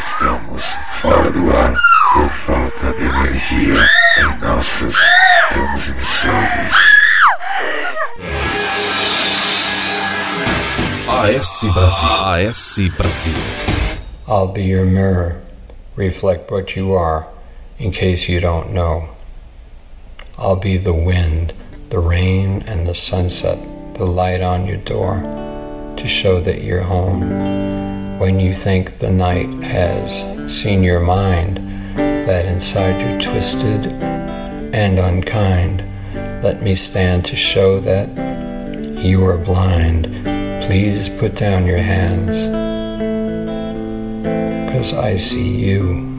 Estamos fora do ar por falta de energia em. AS Brasil. AS Brasil. I'll be your mirror. Reflect what you are, in case you don't know. I'll be the wind, the rain, and the sunset, the light on your door, to show that you're home. When you think the night has seen your mind, that inside you're twisted and unkind, let me stand to show that you are blind. Please put down your hands, cause I see you.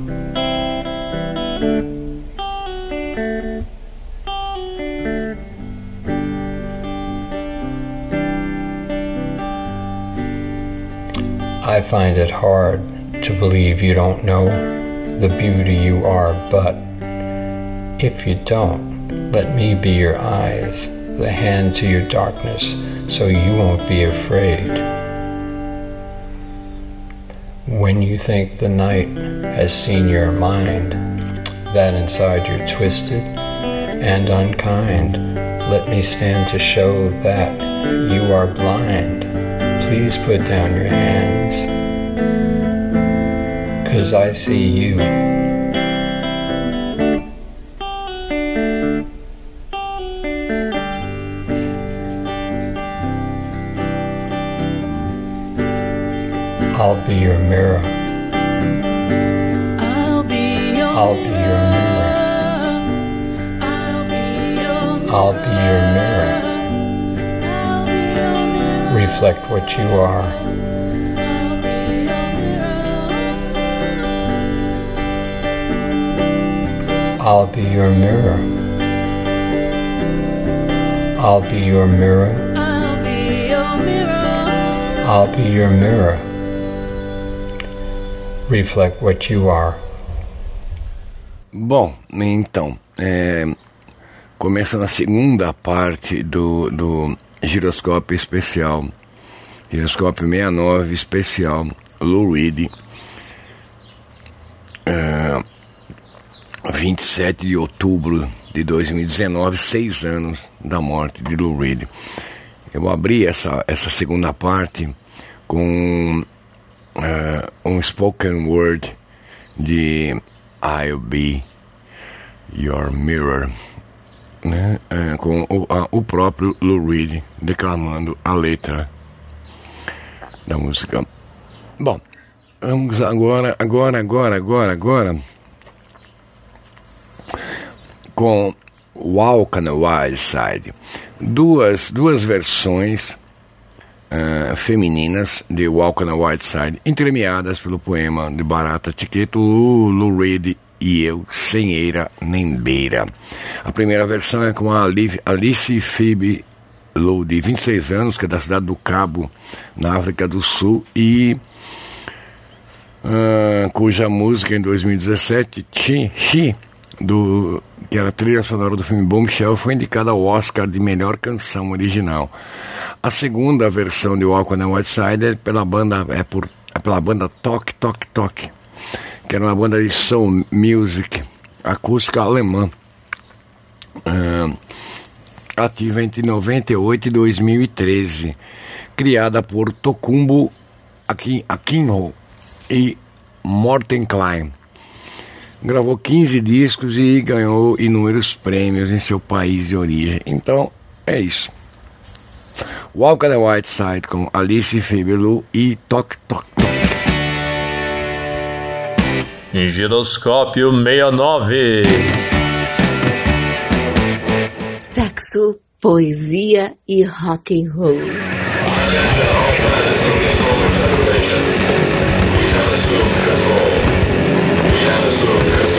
I find it hard to believe you don't know the beauty you are, but if you don't, let me be your eyes, the hand to your darkness, so you won't be afraid. When you think the night has seen your mind, that inside you're twisted and unkind, let me stand to show that you are blind. Please put down your hands, cause I see you. I'll be your mirror. I'll be your I'll be your mirror. I'll be your I'll be your mirror. Reflect what you are. I'll be your mirror. I'll be your mirror. I'll be your mirror. I'll be your mirror. Reflect what you are. Bom, então, é, começa na segunda parte do, do giroscópio especial, giroscópio 69 especial, Lou Reed, é, 27 de outubro de 2019, seis anos da morte de Lou Reed. Eu abri essa, essa segunda parte com é, um spoken word de I'll Be Your Mirror, né? É, com o, a- o próprio Lou Reed declamando a letra da música. Bom, vamos agora, agora, agora, agora, agora com Walk on the Wild Side. Duas, duas versões ah, femininas de Walk on the Wild Side, entremeadas pelo poema de Barata Tiqueto, Lou, Reed e eu, sem eira nem beira. A primeira versão é com a Alice Phoebe Lou, de 26 anos, que é da cidade do Cabo, na África do Sul, e ah, cuja música em 2017, Chi, do, que era a trilha sonora do filme Bombshell, foi indicada ao Oscar de melhor canção original. A segunda versão de Walk on the White Side é pela banda, é por, é pela banda Tok Tok Tok, que era uma banda de soul music acústica alemã. Ah, ativa entre 98 e 2013, criada por Tokumbo Akin- Akinho e Morten Klein. Gravou 15 discos e ganhou inúmeros prêmios em seu país de origem. Então, é isso. Walk on the White Side com Alice Fibelu e Tok Tok Tok. Giroscópio 69 sexo, poesia e rock and roll. We have assumed control. We have assumed control.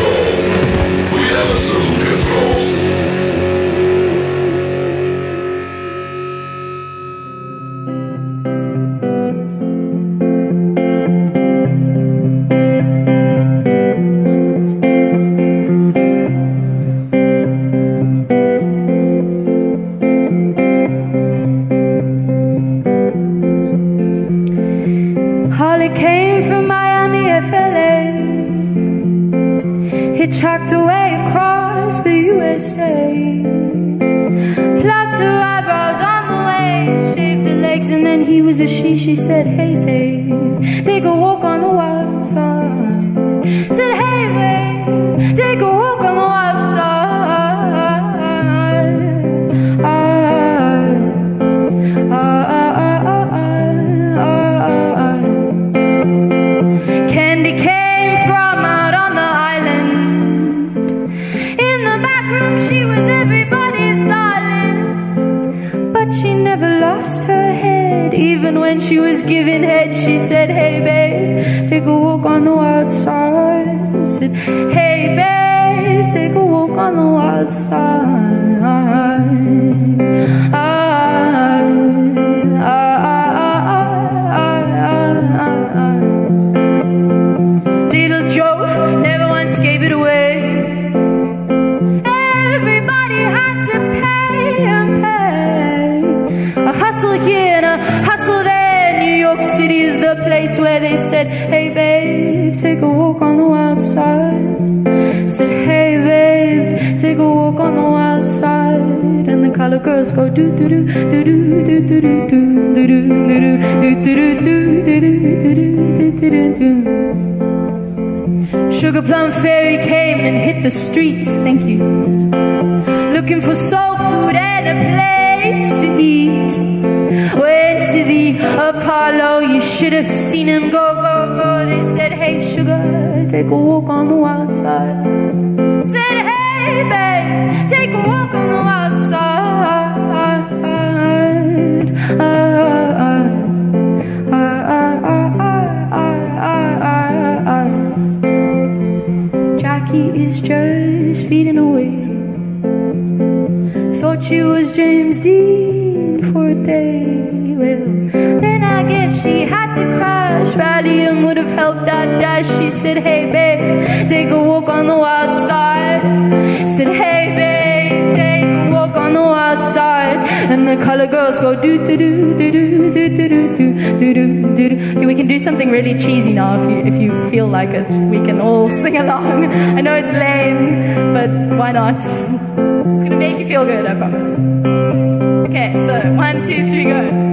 Now if you if you feel like it. We can all sing along. I know it's lame, but why not? It's gonna make you feel good, I promise. Okay, so one, two, three, go.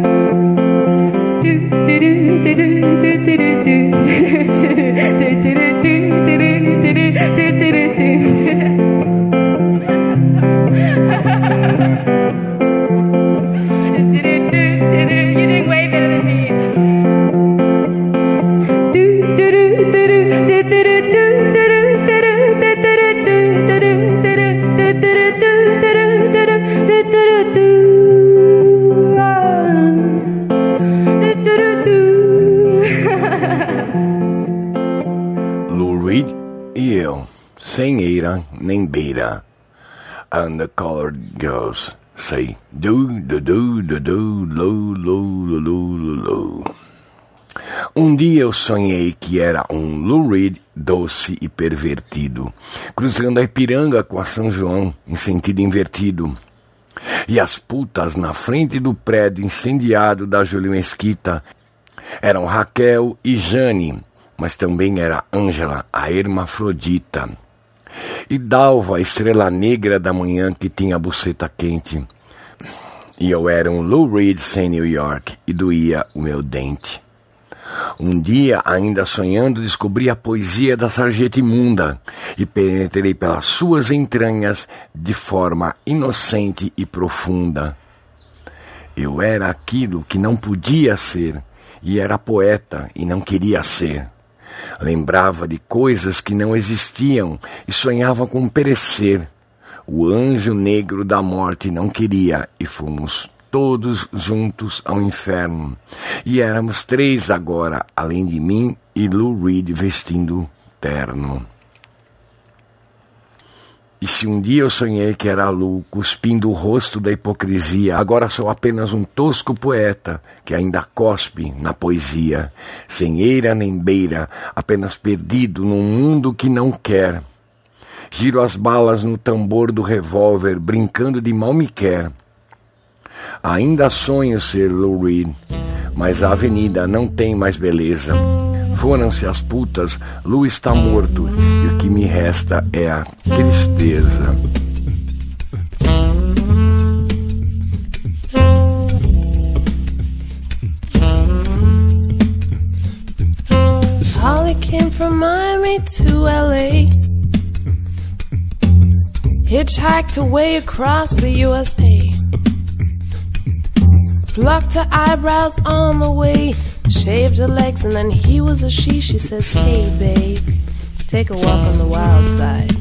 And the colored girls say do do do do do lo lo lo lo lo. Um dia eu sonhei que era um Lou Reed doce e pervertido, cruzando a Ipiranga com a São João em sentido invertido. E as putas na frente do prédio incendiado da Júlio Mesquita eram Raquel e Jane, mas também era Ângela, a hermafrodita. E Dalva, a estrela negra da manhã que tinha a buceta quente. E eu era um Lou Reed sem New York e doía o meu dente. Um dia, ainda sonhando, descobri a poesia da sarjeta imunda e penetrei pelas suas entranhas de forma inocente e profunda. Eu era aquilo que não podia ser e era poeta e não queria ser. Lembrava de coisas que não existiam e sonhava com perecer. O anjo negro da morte não queria e fomos todos juntos ao inferno. E éramos três agora, além de mim e Lou Reed vestindo terno. E se um dia eu sonhei que era Lu, cuspindo o rosto da hipocrisia, agora sou apenas um tosco poeta que ainda cospe na poesia, sem eira nem beira, apenas perdido num mundo que não quer. Giro as balas no tambor do revólver, brincando de mal me quer. Ainda sonho ser Lou Reed, mas a avenida não tem mais beleza. Foram-se as putas, Lu está morto, que me resta é a tristeza. Holly came from Miami to LA. Hitchhiked away across the USA. Plucked her eyebrows on the way. Shaved her legs and then he was a she. She says, Hey babe, take a walk on the wild side.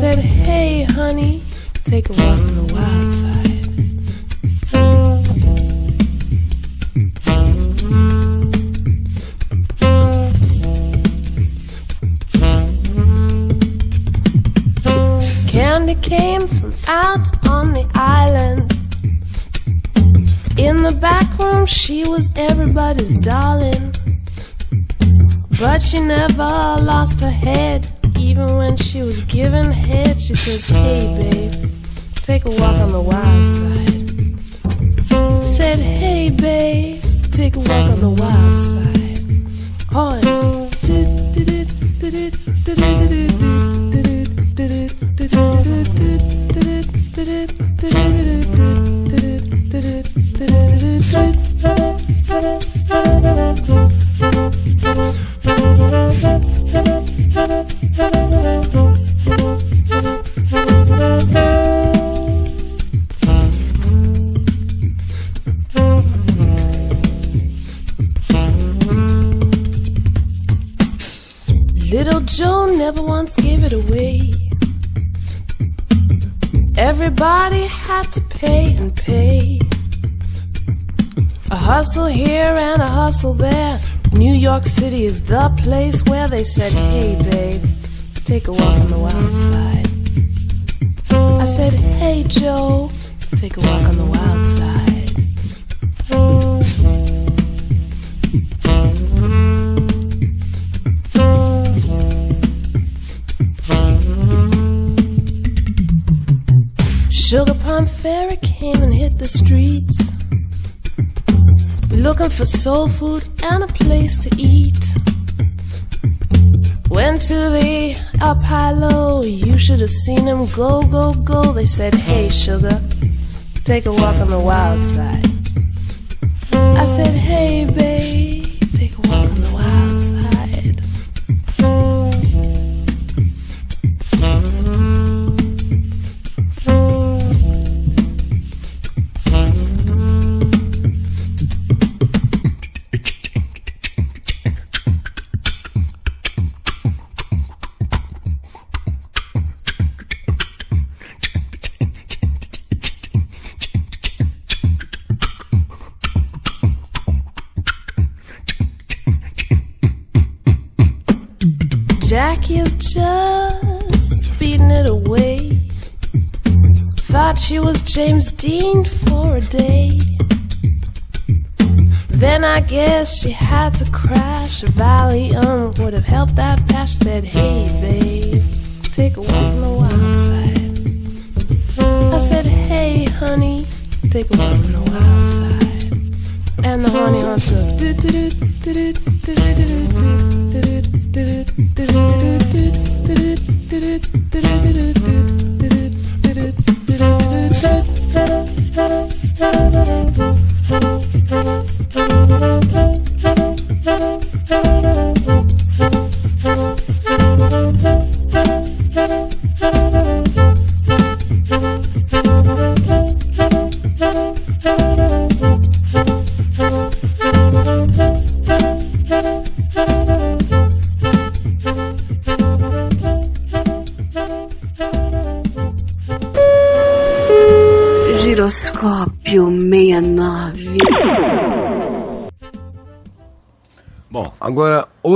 Said, Hey honey, take a walk on the wild side. Candy came from out on the island. In the back room, she was everybody's darling. But she never lost her head. Even when she was given head, she says, Hey, babe, take a walk on the wild side. Said, Hey, babe, take a walk on the wild side. Hustle there. New York City is the place where they said, Hey, babe, take a walk on the wild side. I said, Hey, Joe, take a walk on the wild for soul food and a place to eat. Went to the low, you should have seen them go, go, go. They said, Hey, sugar, take a walk on the wild side. I said, Hey, babe, to crash. A Valium would have helped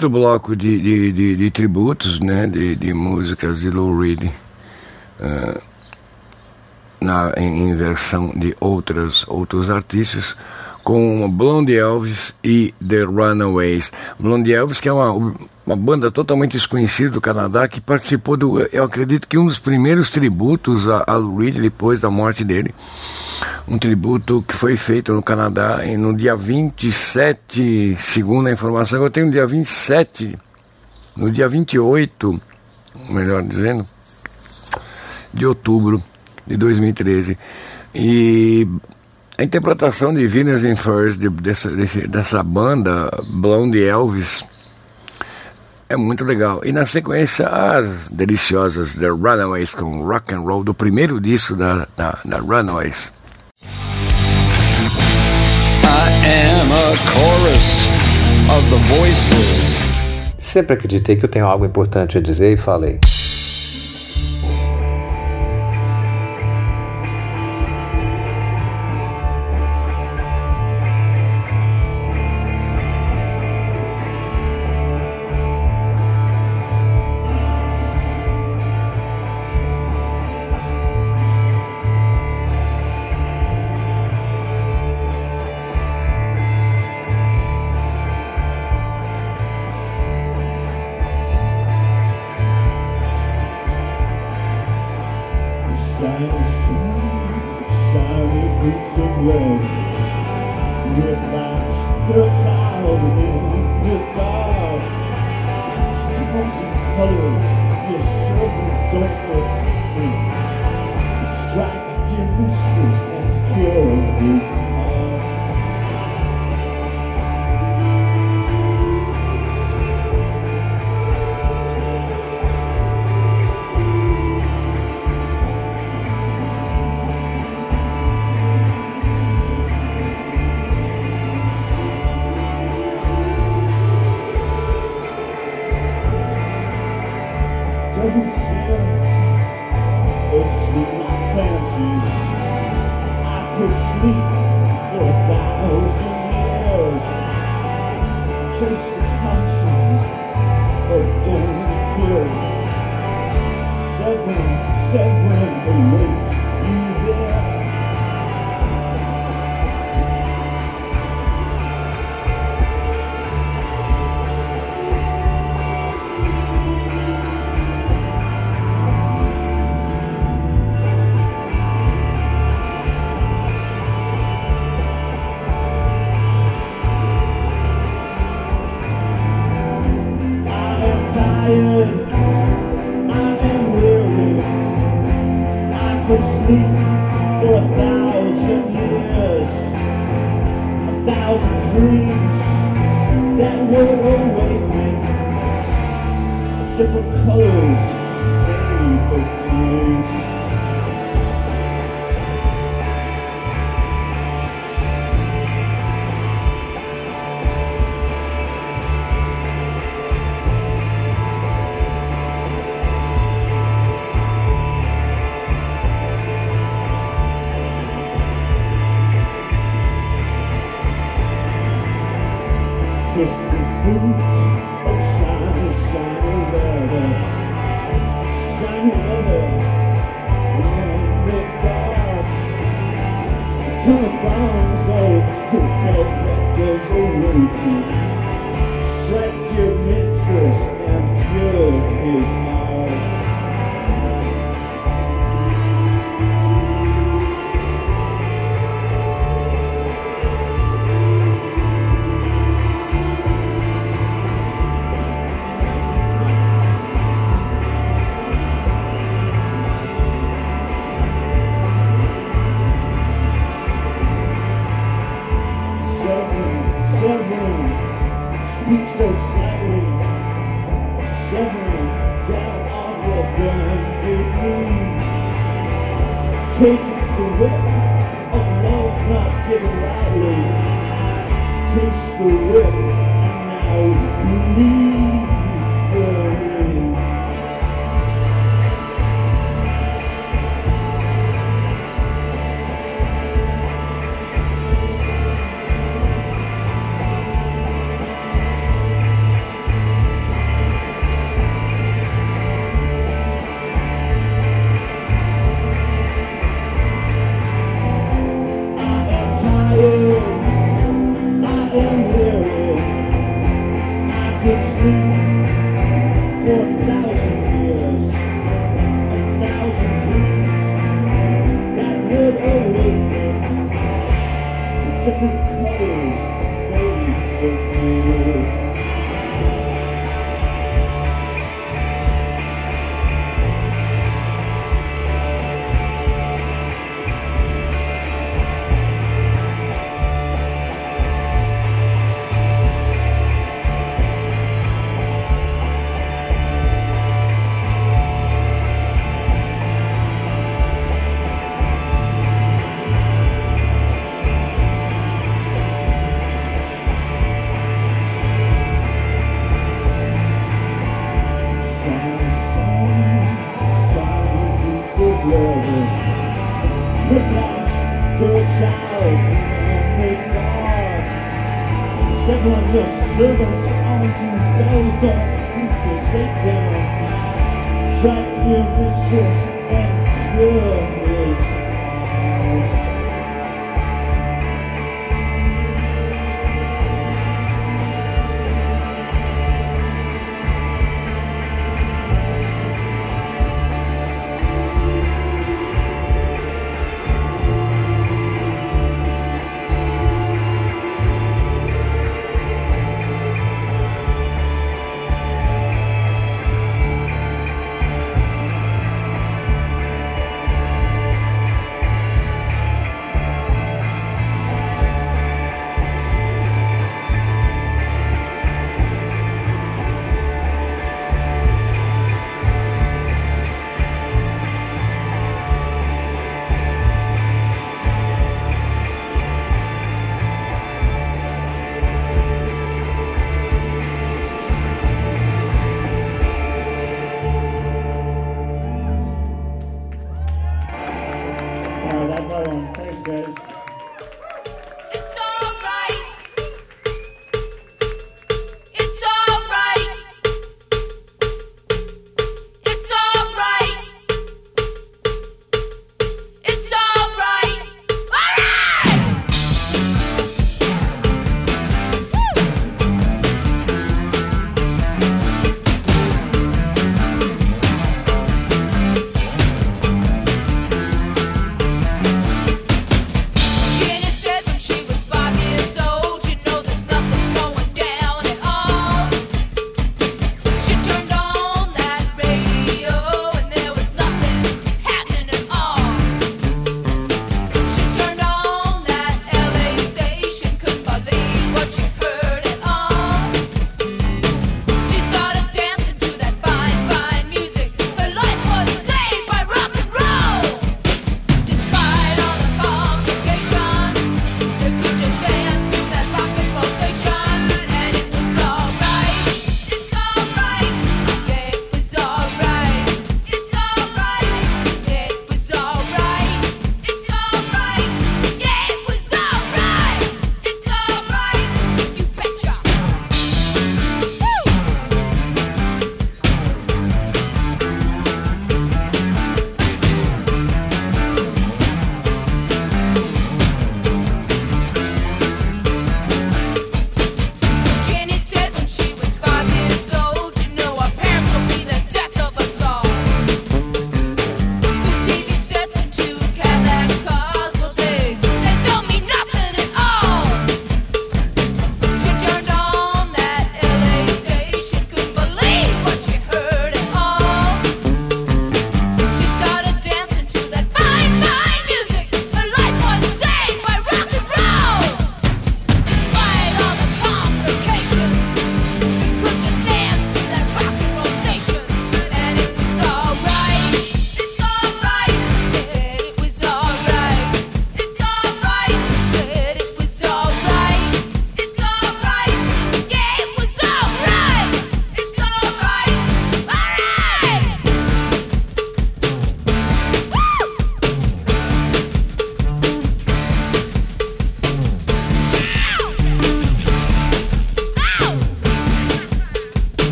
outro bloco de, de, de, de tributos, né, de, de músicas de Lou Reed, ah, na, em, em versão de outras, outros artistas, com Blondie Elvis e The Runaways. Blondie Elvis, que é uma, uma banda totalmente desconhecida do Canadá, que participou do, eu acredito que um dos primeiros tributos a, a Lou Reed depois da morte dele. Um tributo que foi feito no Canadá em, no dia 27, segundo a informação que eu tenho, no dia 27 no dia 28, melhor dizendo, de outubro de 2013. E a interpretação de Venus in Furs de, dessa, dessa banda Blonde Elvis é muito legal. E na sequência, as deliciosas The Runaways com Rock and Roll, do primeiro disco da, da, da Runaways. Sempre acreditei que eu tenho algo importante a dizer e falei.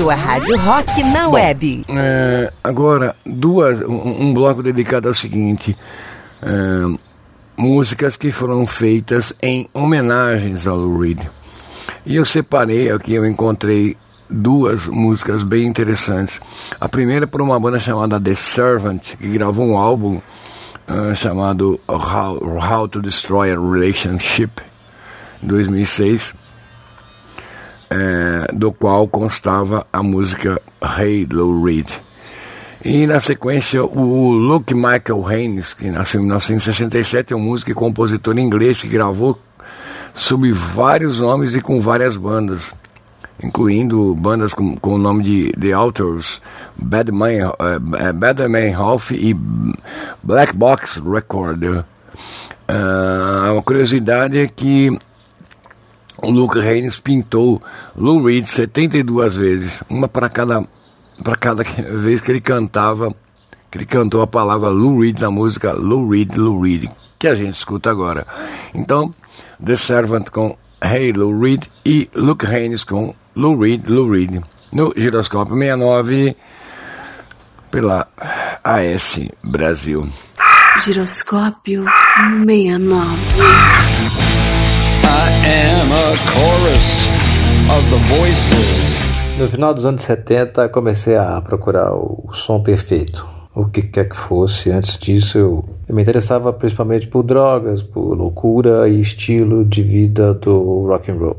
sua rádio rock na Bom, web. É, agora, duas, um, um, bloco dedicado ao seguinte. É, músicas que foram feitas em homenagens ao Lou Reed. E eu separei aqui, eu encontrei duas músicas bem interessantes. A primeira é por uma banda chamada The Servant, que gravou um álbum uh, chamado How, How to Destroy a Relationship, em 2006 do qual constava a música Hey Lou Reed. E na sequência, o Luke Michael Haynes, que nasceu em 1967, é um músico e compositor inglês que gravou sob vários nomes e com várias bandas, incluindo bandas com, com o nome de The Authors, Badman, uh, eh, eh, Badman Half e Black Box Record. Uh, uma curiosidade é que o Luke Haynes pintou Lou Reed 72 vezes, uma para cada para cada vez que ele cantava, que ele cantou a palavra Lou Reed na música Lou Reed, Lou Reed, que a gente escuta agora. Então, The Servant com Hey Lou Reed e Luke Haynes com Lou Reed, Lou Reed. No Giroscópio 69 pela AS Brasil. Giroscópio 69. Am a chorus of the voices. No final dos anos 70, comecei a procurar o som perfeito. O que quer que fosse. Antes disso, eu, eu me interessava principalmente por drogas, por loucura e estilo de vida do rock and roll.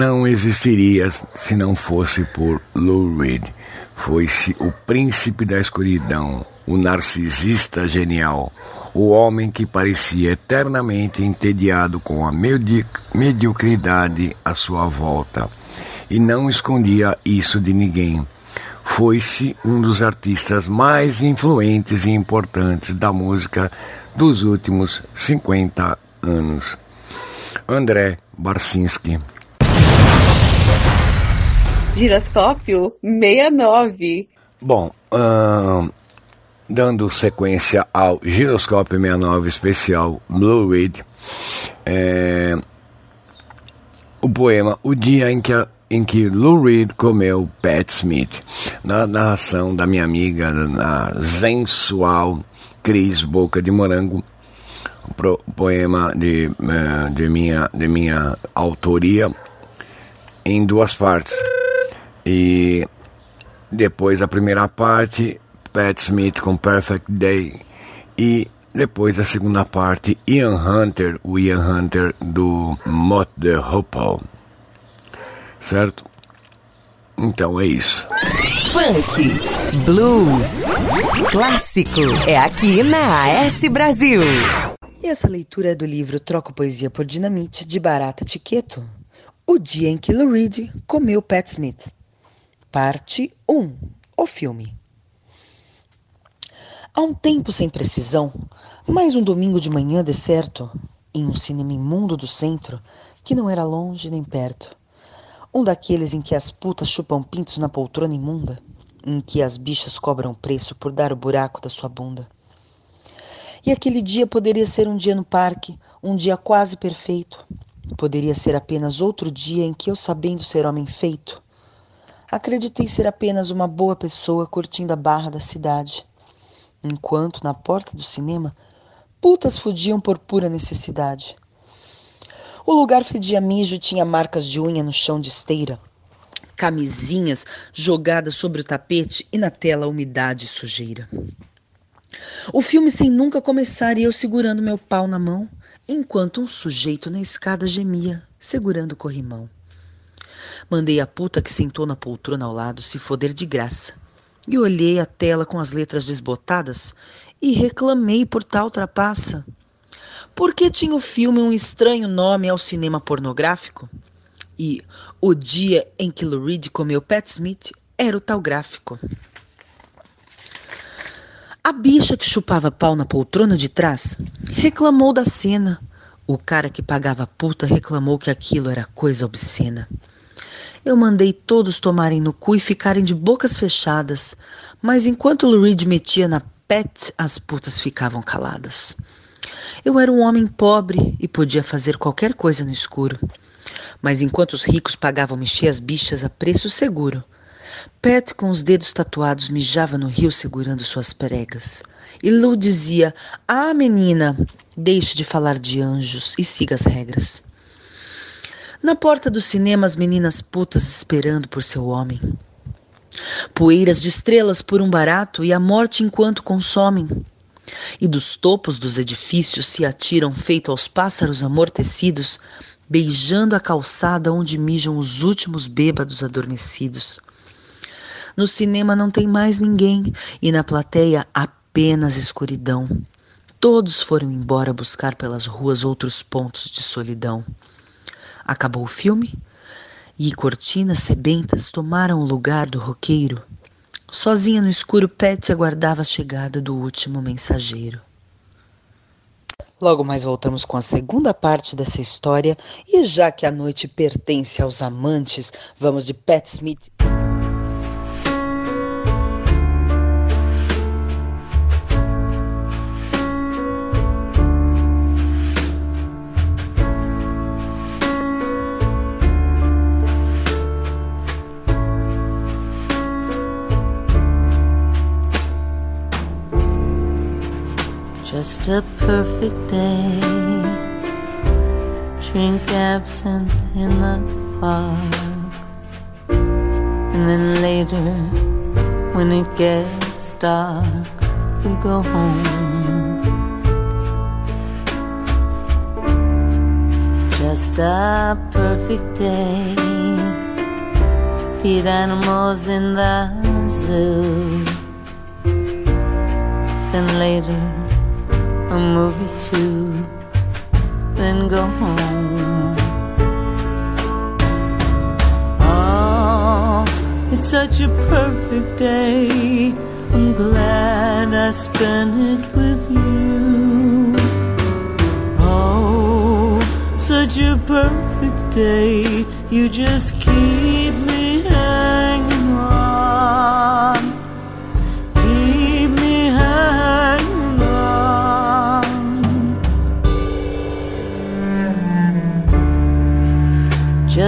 Não existiria se não fosse por Lou Reed. Foi-se o príncipe da escuridão, o narcisista genial, o homem que parecia eternamente entediado com a medi mediocridade à sua volta e não escondia isso de ninguém. Foi-se um dos artistas mais influentes e importantes da música dos últimos 50 anos. André Barcinski. Giroscópio 69. Bom, dando sequência ao Giroscópio 69 especial Blue Reed, é, o poema O Dia em que, a- em que Lou Reed comeu Pat Smith, na narração da minha amiga, na sensual Cris Boca de Morango, pro- poema de, eh, de, minha, de minha autoria em duas partes. E depois a primeira parte, Pat Smith com Perfect Day. E depois a segunda parte, Ian Hunter, o Ian Hunter do Mott the Hoople. Certo? Então é isso. Funk, blues, clássico. É aqui na AS Brasil. E essa leitura é do livro Troco Poesia por Dinamite, de Barata Tiqueto. O dia em que Lou Reed comeu Pat Smith. Parte 1. O filme. Há um tempo sem precisão, mais um domingo de manhã deserto, em um cinema imundo do centro, que não era longe nem perto. Um daqueles em que as putas chupam pintos na poltrona imunda, em que as bichas cobram preço por dar o buraco da sua bunda. E aquele dia poderia ser um dia no parque, um dia quase perfeito. Poderia ser apenas outro dia em que eu, sabendo ser homem feito, acreditei ser apenas uma boa pessoa curtindo a barra da cidade. Enquanto, na porta do cinema, putas fudiam por pura necessidade. O lugar fedia mijo e tinha marcas de unha no chão de esteira, camisinhas jogadas sobre o tapete e na tela umidade e sujeira. O filme sem nunca começar e eu segurando meu pau na mão, enquanto um sujeito na escada gemia, segurando o corrimão. Mandei a puta que sentou na poltrona ao lado se foder de graça. E olhei a tela com as letras desbotadas e reclamei por tal trapaça. Por que tinha o filme um estranho nome ao cinema pornográfico? E o dia em que Lou Reed comeu Pat Smith era o tal gráfico. A bicha que chupava pau na poltrona de trás reclamou da cena. O cara que pagava puta reclamou que aquilo era coisa obscena. Eu mandei todos tomarem no cu e ficarem de bocas fechadas, mas enquanto Lou metia na pet, as putas ficavam caladas. Eu era um homem pobre e podia fazer qualquer coisa no escuro. Mas enquanto os ricos pagavam mexer as bichas a preço seguro, Pat, com os dedos tatuados, mijava no rio segurando suas pregas. E Lou dizia: Ah, menina, deixe de falar de anjos e siga as regras. Na porta do cinema, as meninas putas esperando por seu homem. Poeiras de estrelas por um barato e a morte enquanto consomem. E dos topos dos edifícios se atiram feito aos pássaros amortecidos, beijando a calçada onde mijam os últimos bêbados adormecidos. No cinema não tem mais ninguém e na plateia apenas escuridão. Todos foram embora buscar pelas ruas outros pontos de solidão. Acabou o filme e cortinas sebentas tomaram o lugar do roqueiro. Sozinha no escuro, Pat aguardava a chegada do último mensageiro. Logo mais voltamos com a segunda parte dessa história e já que a noite pertence aos amantes, vamos de Pat Smith. A perfect day. Drink absinthe in the park. And then later, when it gets dark, we go home. Just a perfect day. Feed animals in the zoo. Then later, a movie too, then go home. Oh, it's such a perfect day. I'm glad I spent it with you. Oh, such a perfect day. You just keep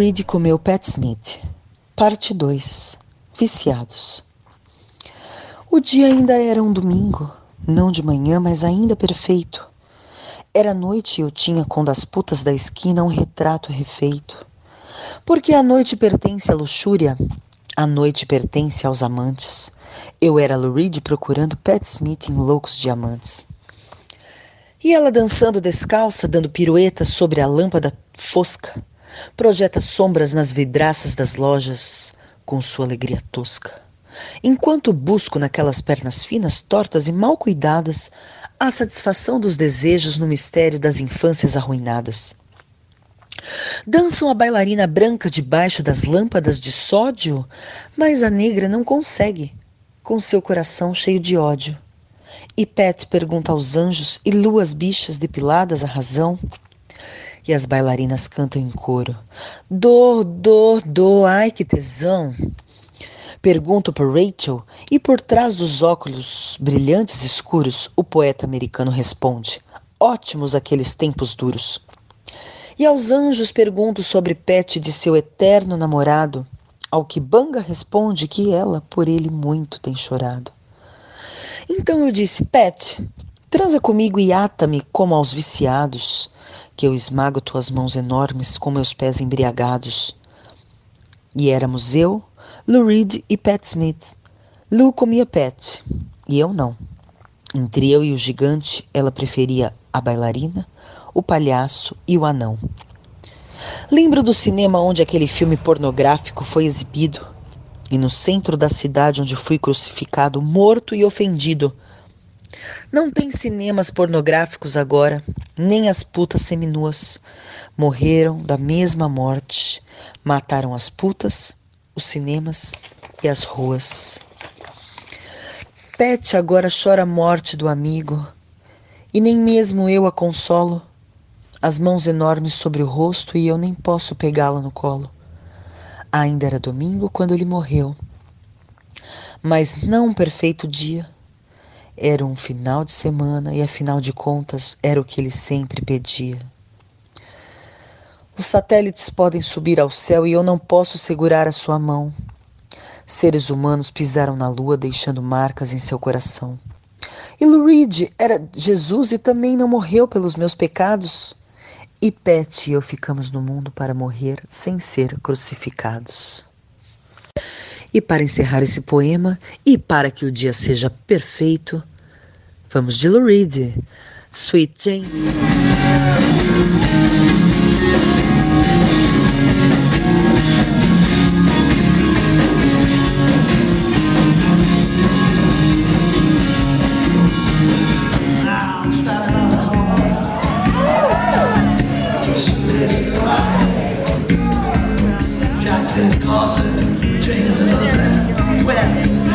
Reed comeu Pat Smith. Parte 2. Viciados. O dia ainda era um domingo, não de manhã, mas ainda perfeito. Era noite e eu tinha com das putas da esquina um retrato refeito. Porque a noite pertence à luxúria, a noite pertence aos amantes. Eu era Lou Reed procurando Pat Smith em loucos diamantes. E ela dançando descalça, dando piruetas sobre a lâmpada fosca, projeta sombras nas vidraças das lojas com sua alegria tosca. Enquanto busco naquelas pernas finas, tortas e mal cuidadas a satisfação dos desejos no mistério das infâncias arruinadas. Dançam a bailarina branca debaixo das lâmpadas de sódio, mas a negra não consegue, com seu coração cheio de ódio. E Pat pergunta aos anjos e luas bichas depiladas a razão. E as bailarinas cantam em coro: Dor, dor, dor, ai que tesão. Pergunto por Rachel e por trás dos óculos brilhantes escuros, o poeta americano responde: Ótimos aqueles tempos duros. E aos anjos pergunto sobre Pet de seu eterno namorado, ao que Banga responde que ela por ele muito tem chorado. Então eu disse: Pet, transa comigo e ata-me como aos viciados, que eu esmago tuas mãos enormes com meus pés embriagados. E éramos eu, Lou Reed e Pat Smith. Lou comia Pat e eu não. Entre eu e o gigante, ela preferia a bailarina, o palhaço e o anão. Lembro do cinema onde aquele filme pornográfico foi exibido e no centro da cidade onde fui crucificado, morto e ofendido. Não tem cinemas pornográficos agora, nem as putas seminuas. Morreram da mesma morte. Mataram as putas, os cinemas e as ruas. Pet agora chora a morte do amigo, e nem mesmo eu a consolo. As mãos enormes sobre o rosto e eu nem posso pegá-la no colo. Ainda era domingo quando ele morreu. Mas não um perfeito dia. Era um final de semana e, afinal de contas, era o que ele sempre pedia. Os satélites podem subir ao céu e eu não posso segurar a sua mão. Seres humanos pisaram na lua, deixando marcas em seu coração. E Lou Reed era Jesus e também não morreu pelos meus pecados. E Pet e eu ficamos no mundo para morrer sem ser crucificados. E para encerrar esse poema, e para que o dia seja perfeito, vamos de Lou Reed, Sweet Jane. Jackson's Carson, James and other Well, me,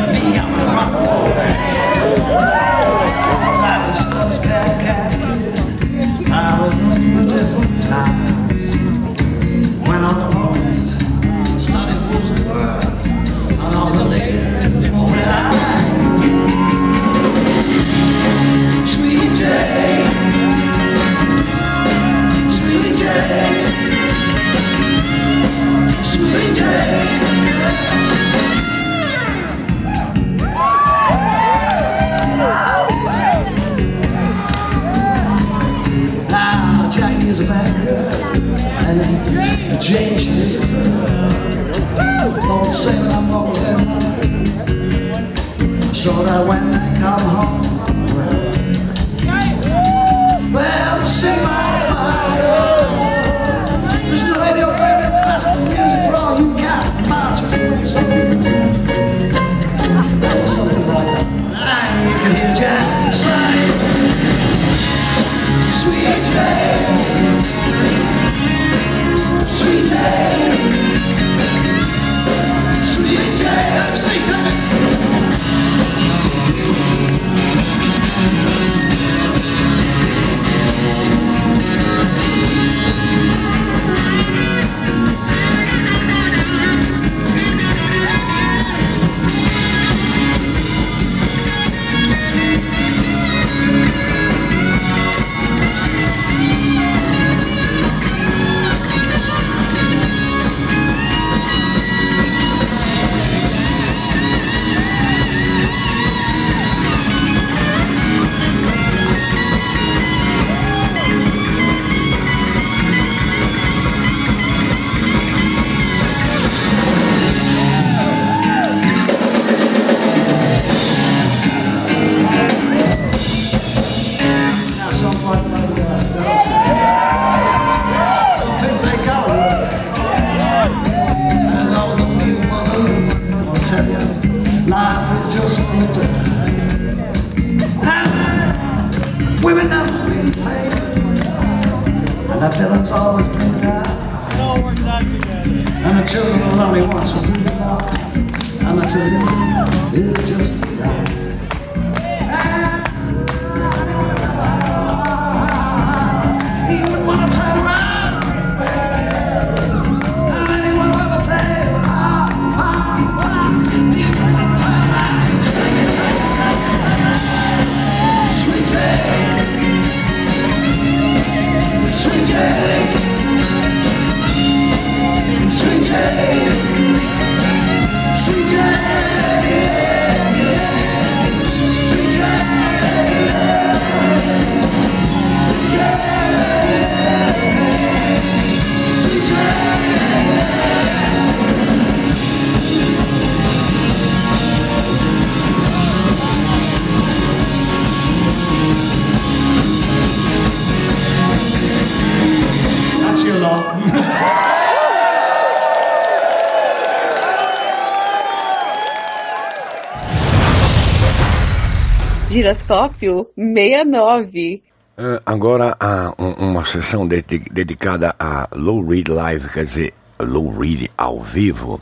Giroscópio 69. Ah, agora há um- uma sessão de- dedicada a Low Read Live, quer dizer, Low Read ao vivo,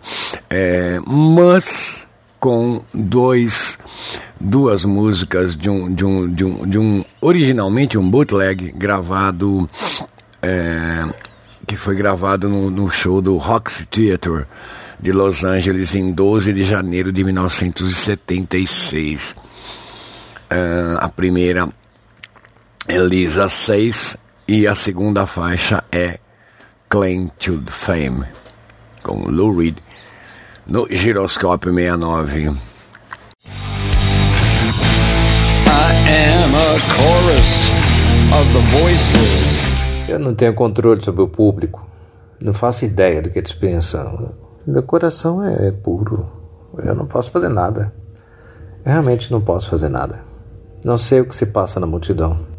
é, mas com dois, duas músicas de um, de um, de um, de um originalmente um bootleg gravado, é, que foi gravado no, no show do Roxy Theatre de Los Angeles em 12 de janeiro de 1976. Ah, a primeira Elisa 6 e a segunda faixa é Claim to Fame com Lou Reed no Giroscópio 69. I am a chorus of the voices. Eu não tenho controle sobre o público. Não faço ideia do que eles pensam. Meu coração é puro. Eu não posso fazer nada. Eu realmente não posso fazer nada. Não sei o que se passa na multidão.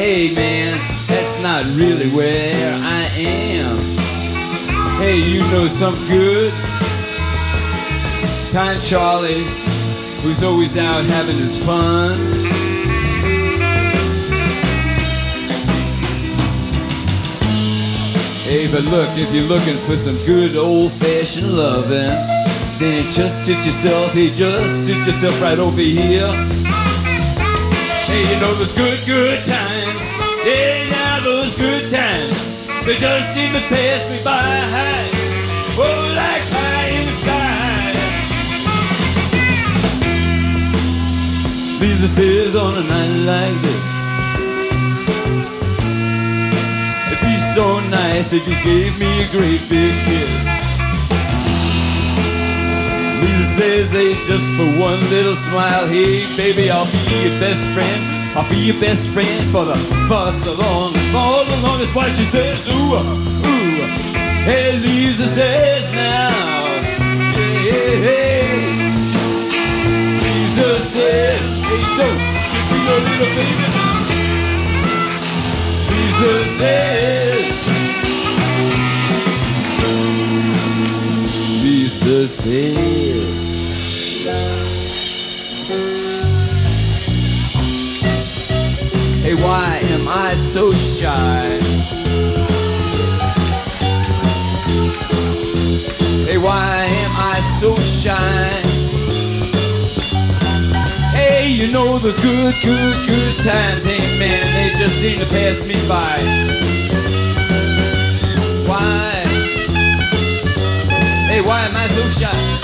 Hey man, that's not really where I am. Hey, you know some good time, Charlie, who's always out having his fun. Hey, but look, if you're looking for some good old fashioned loving, then just sit yourself, hey, just sit yourself right over here. Hey, you know those good, good times. Good times. They just seem to pass me by. Oh, like high in the sky. Lisa says on a night like this. It'd be so nice if you gave me a great big kiss. Lisa says, hey, just for one little smile, hey, baby, I'll be your best friend. I'll be your best friend for the, for the my husband's on his wife, she says, ooh, uh, ooh. Hey, Lisa says now, hey, hey. Lisa says, hey, don't you be a little baby. Lisa says, Lisa says. Hey, why am I so shy? Hey, why am I so shy? Hey, you know those good, good, good times, hey man, they just seem to pass me by. Why? Hey, why am I so shy?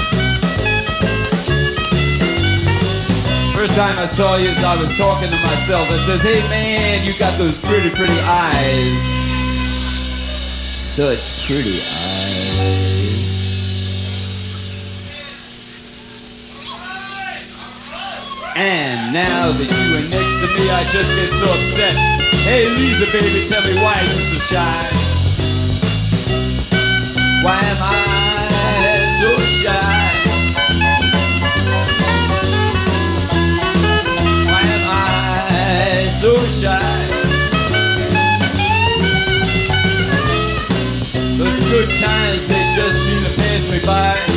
First time I saw you, I was talking to myself. I says, hey man, you got those pretty, pretty eyes. Such pretty eyes. And now that you are next to me, I just get so upset. Hey Lisa, baby, tell me why you so shy? Why am I so shy? So shy? Those good times, they just seem to pass me by.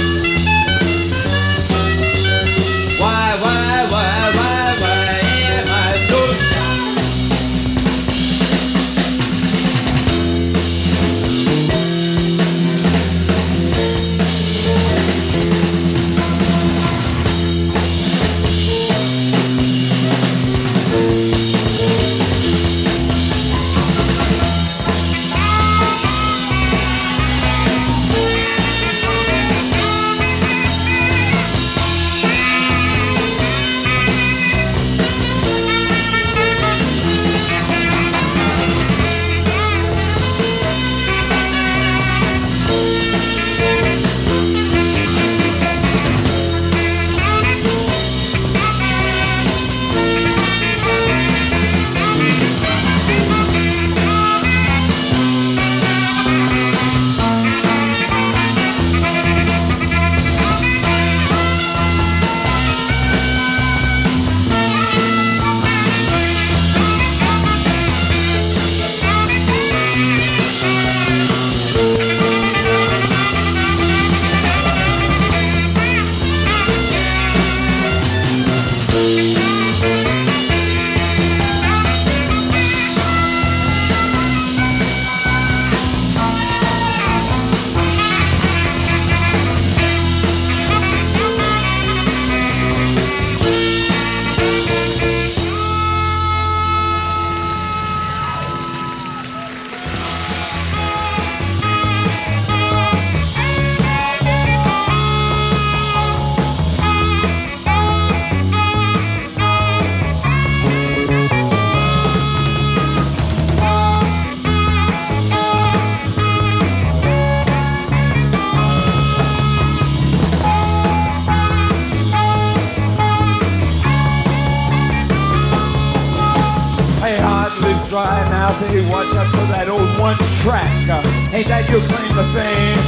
Ain't that your claim to fame?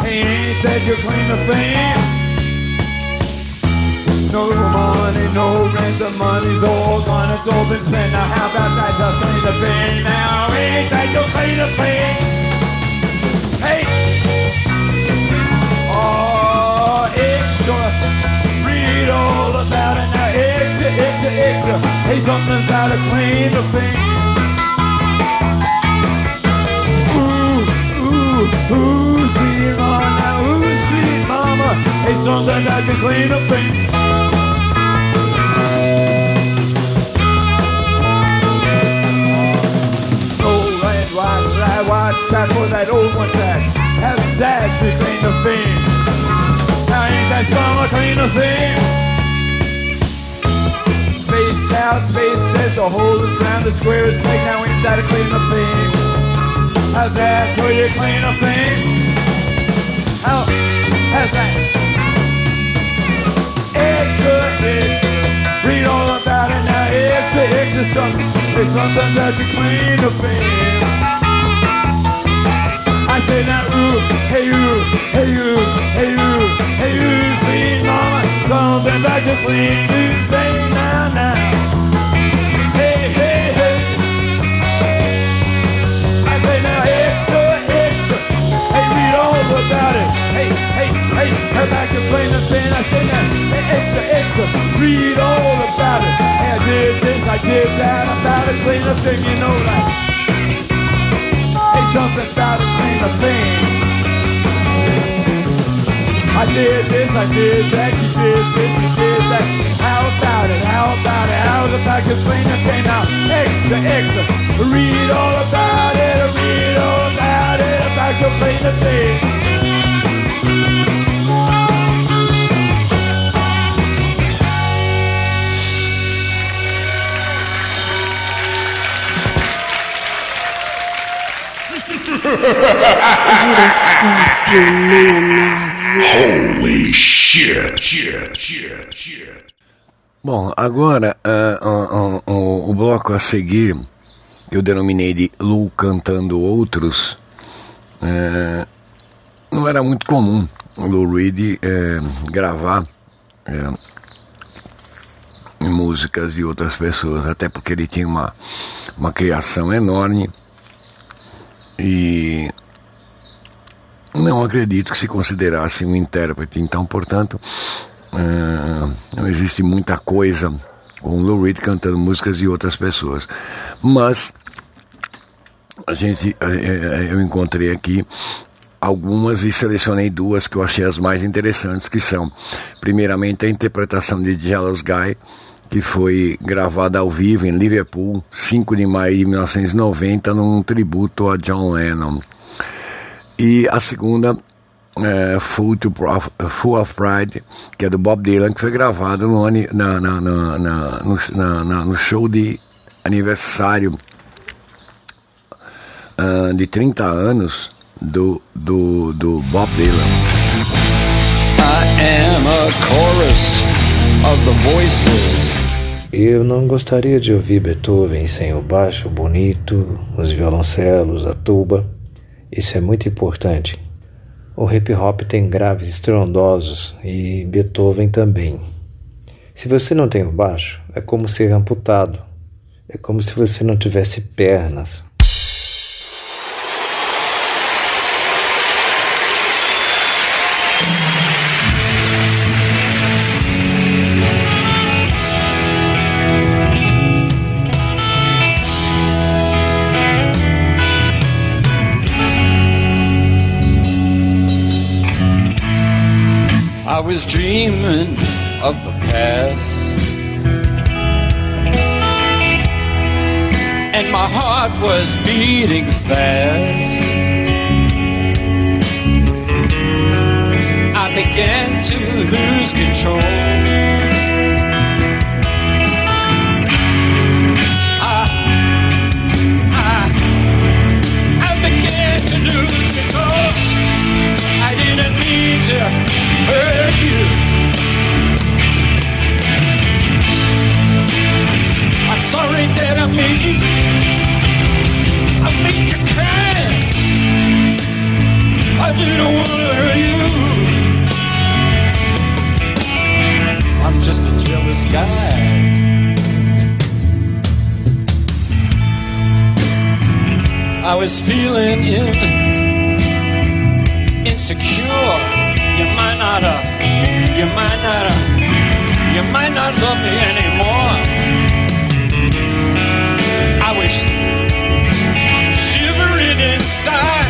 Hey, ain't that your claim to fame? No money, no rent, the money's all gone, it's all been spent. Now how about that your claim to fame? Now ain't that your claim to fame? Hey! Oh, extra, read all about it now. Extra, extra, extra. Hey, something about a claim to fame. Ooh, sweet mama, now, ooh, sweet mama. Hey, something about your claim to fame. Oh, red, white, red, white, track for that old one track. How's that to claim the fame? Now ain't that summer claim the fame? Spaced out, spaced dead, the hole is round, the square is peg. Now ain't that a claim to fame? How's that for your claim to fame? How, how's that? Extra, extra, read all about it now. Extra, extra something, it's something that you clean to fame. I say now, ooh, hey you, hey you, hey you, hey you, sweet mama, something that you claim to fame now, Hey, come back to play the thing. I said that. Extra, extra. Read all about it. Hey, I did this, I did that. About to clean the thing, you know that. Hey, something about to clean the thing. I did this, I did that, she did this, she did that. How about it? How about it? How's about clean the thing out? Extra, extra. Read all about it, read all about it, about clean the thing. Giroscópio 69. Holy shit, shit, shit, shit. Bom, agora ah, ah, o, o bloco a seguir, que eu denominei de Lu cantando outros, eh, não era muito comum Lou Reed eh, gravar eh, músicas de outras pessoas, até porque ele tinha uma, uma criação enorme e não acredito que se considerasse um intérprete. Então, portanto, eh, não existe muita coisa com o Lou Reed cantando músicas de outras pessoas. Mas a gente, eu encontrei aqui algumas e selecionei duas que eu achei as mais interessantes, que são, primeiramente, a interpretação de Jealous Guy, que foi gravada ao vivo em Liverpool, 5 de maio de 1990, num tributo a John Lennon. E a segunda, é, Full, to Prof- Full of Pride, que é do Bob Dylan, que foi gravado no, na, na- na- no, na- no show de aniversário ah, de 30 anos do, do, do Bob Dylan. I am a chorus of the voices. Eu não gostaria de ouvir Beethoven sem o baixo bonito, os violoncelos, a tuba. Isso é muito importante. O hip hop tem graves estrondosos e Beethoven também. Se você não tem o baixo, é como ser amputado. É como se você não tivesse pernas. Was dreaming of the past. And my heart was beating fast. I began to lose control. I didn't want to hurt you. I'm just a jealous guy. I was feeling in insecure. You might not, uh, you might not, uh, you might not love me anymore. I was shivering inside.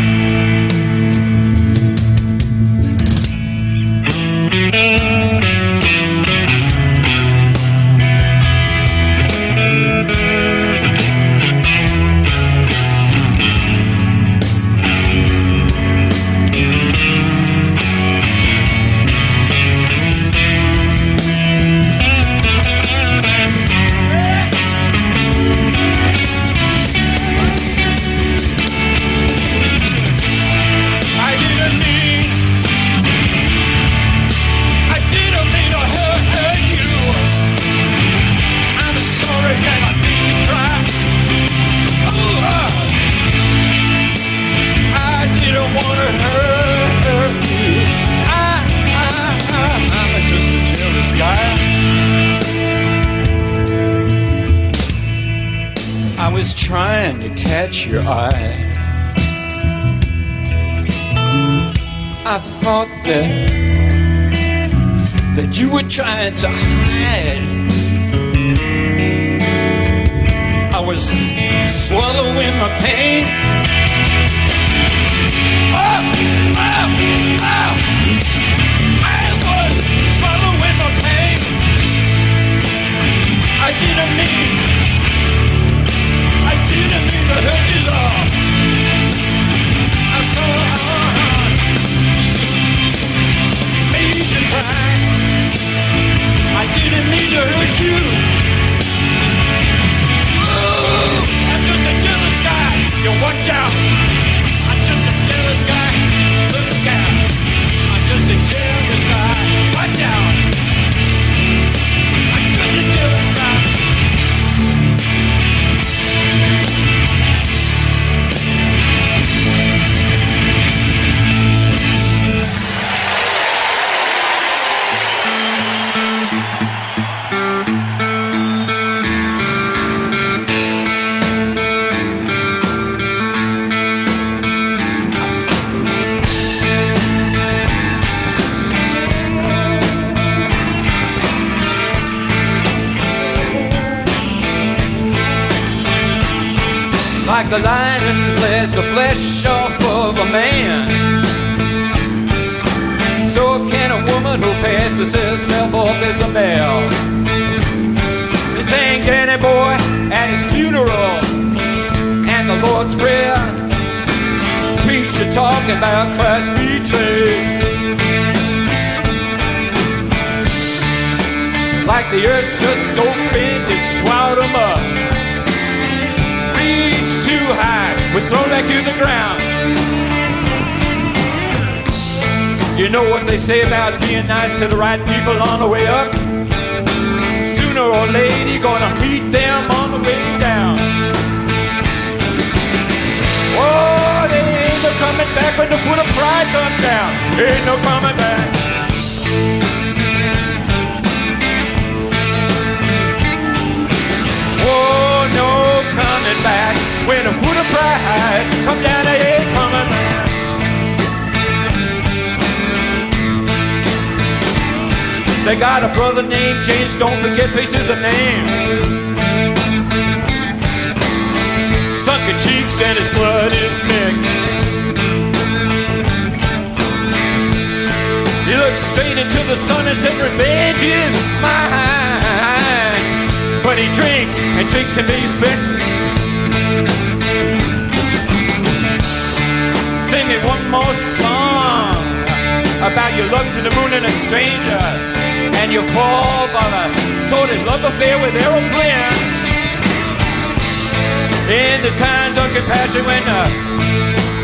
of compassion when uh,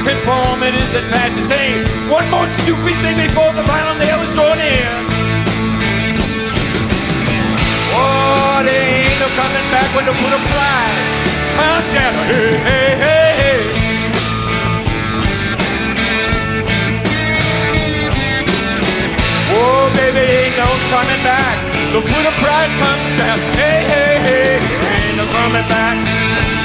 conformity is in fashion, say one more stupid thing before the final nail is drawn in. Oh, they ain't no coming back when the of pride comes down. Hey, hey, hey, hey. Oh, baby, ain't no coming back. The foot of pride comes down. Hey, hey, hey, ain't no coming back.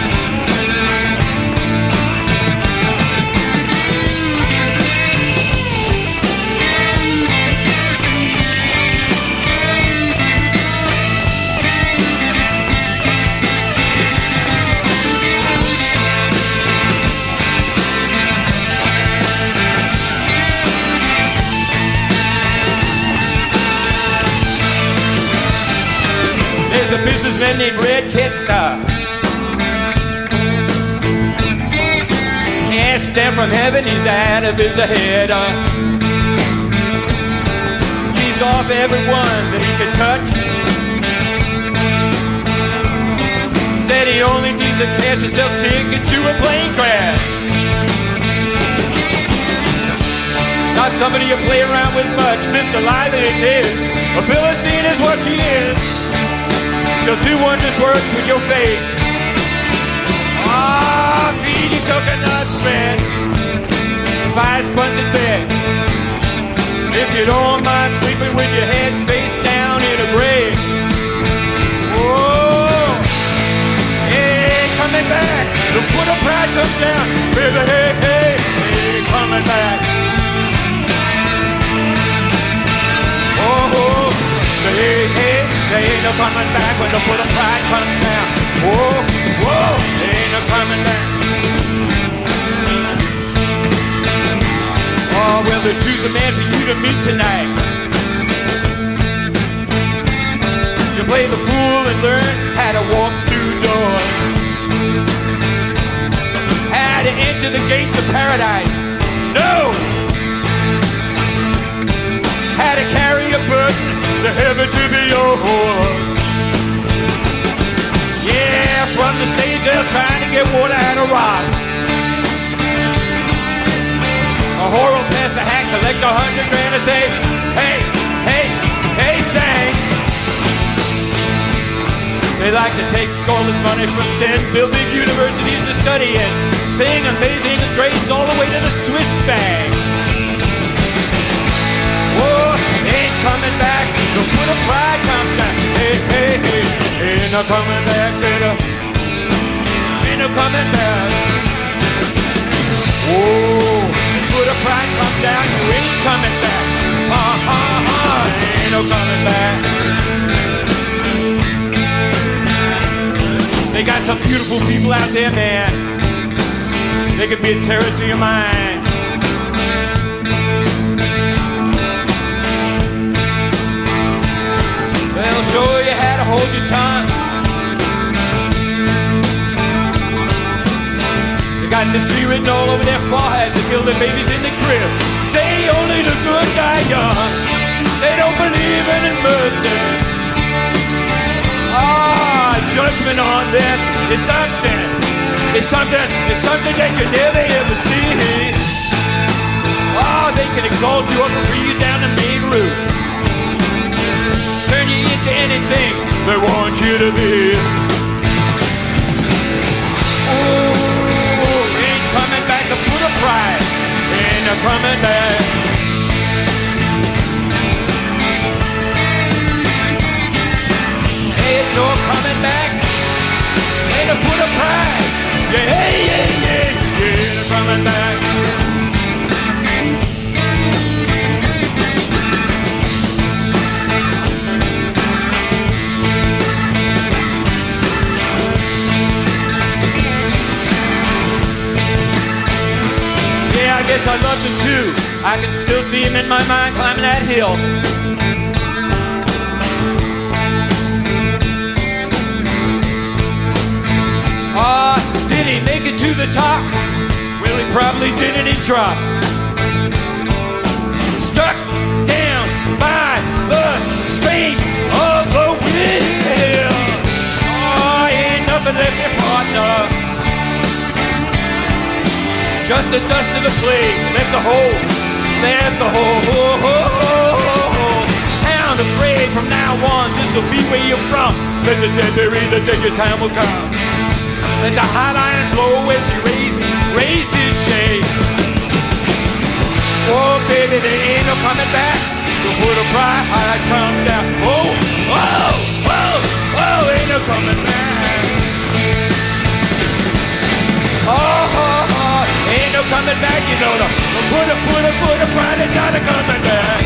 A businessman named Red Kester. Asked down from heaven, he's out of his head. Uh, he's off everyone that he could touch. Said he only deals in cash and sells tickets to a plane crash. Not somebody you play around with much. Mr. Lively is his. A Philistine is what she is. She'll do wondrous works with your faith. Ah, feed you coconut bread, spice punted bed. If you don't mind sleeping with your head face down in a grave. Oh, hey, coming back. The foot of pride comes down, baby, hey, hey, hey, coming back. Oh, oh, hey, hey, there ain't no coming back when the foot of pride comes down. Whoa, whoa, there ain't no coming back. Oh, well, they choose a man for you to meet tonight. You play the fool and learn how to walk through doors. How to enter the gates of paradise. No! How to to heaven to be yours. Yeah, from the stage they're trying to get water out of rocks. A whore will pass the hat, collect a hundred grand and say, hey, hey, hey, thanks. They like to take all this money from sin, build big universities to study in, sing amazing grace all the way to the Swiss bank. Coming back, the foot of pride comes back. Hey, hey, hey, ain't no coming back, baby. Ain't no coming back. Whoa, the foot of pride comes down, you ain't coming back. Uh, uh, uh, ain't no coming back. They got some beautiful people out there, man. They could be a terror to your mind. Hold your tongue. They got mystery written all over their foreheads to kill their babies in the crib. Say only the good die young. They don't believe in mercy. Ah, judgment on them is something. It's something. It's something that you never ever see. Ah, they can exalt you up and bring you down the main route. Turn you into anything they want you to be. Ooh, ain't coming back to put a pride. Ain't a coming back. Ain't no coming back. Ain't a put a pride. Yeah, yeah, yeah, yeah. Ain't a coming back. Guess I loved him too. I can still see him in my mind climbing that hill. Ah, did he make it to the top? Well, he probably didn't. He dropped. Stuck down by the strength of the will. Oh, ain't nothing left here, partner. Just the dust of the plague left a hole, left a hole. Sound afraid from now on, this'll be where you're from. Let the dead bury the dead, your time will come. Let the hot iron blow as he raised, raised his shade. Oh, baby, there ain't no coming back. The foot of pride, I come down. Oh, whoa, whoa, whoa, ain't no coming back. Oh, oh, oh, no coming back, you know the, foot of pride is not a coming back.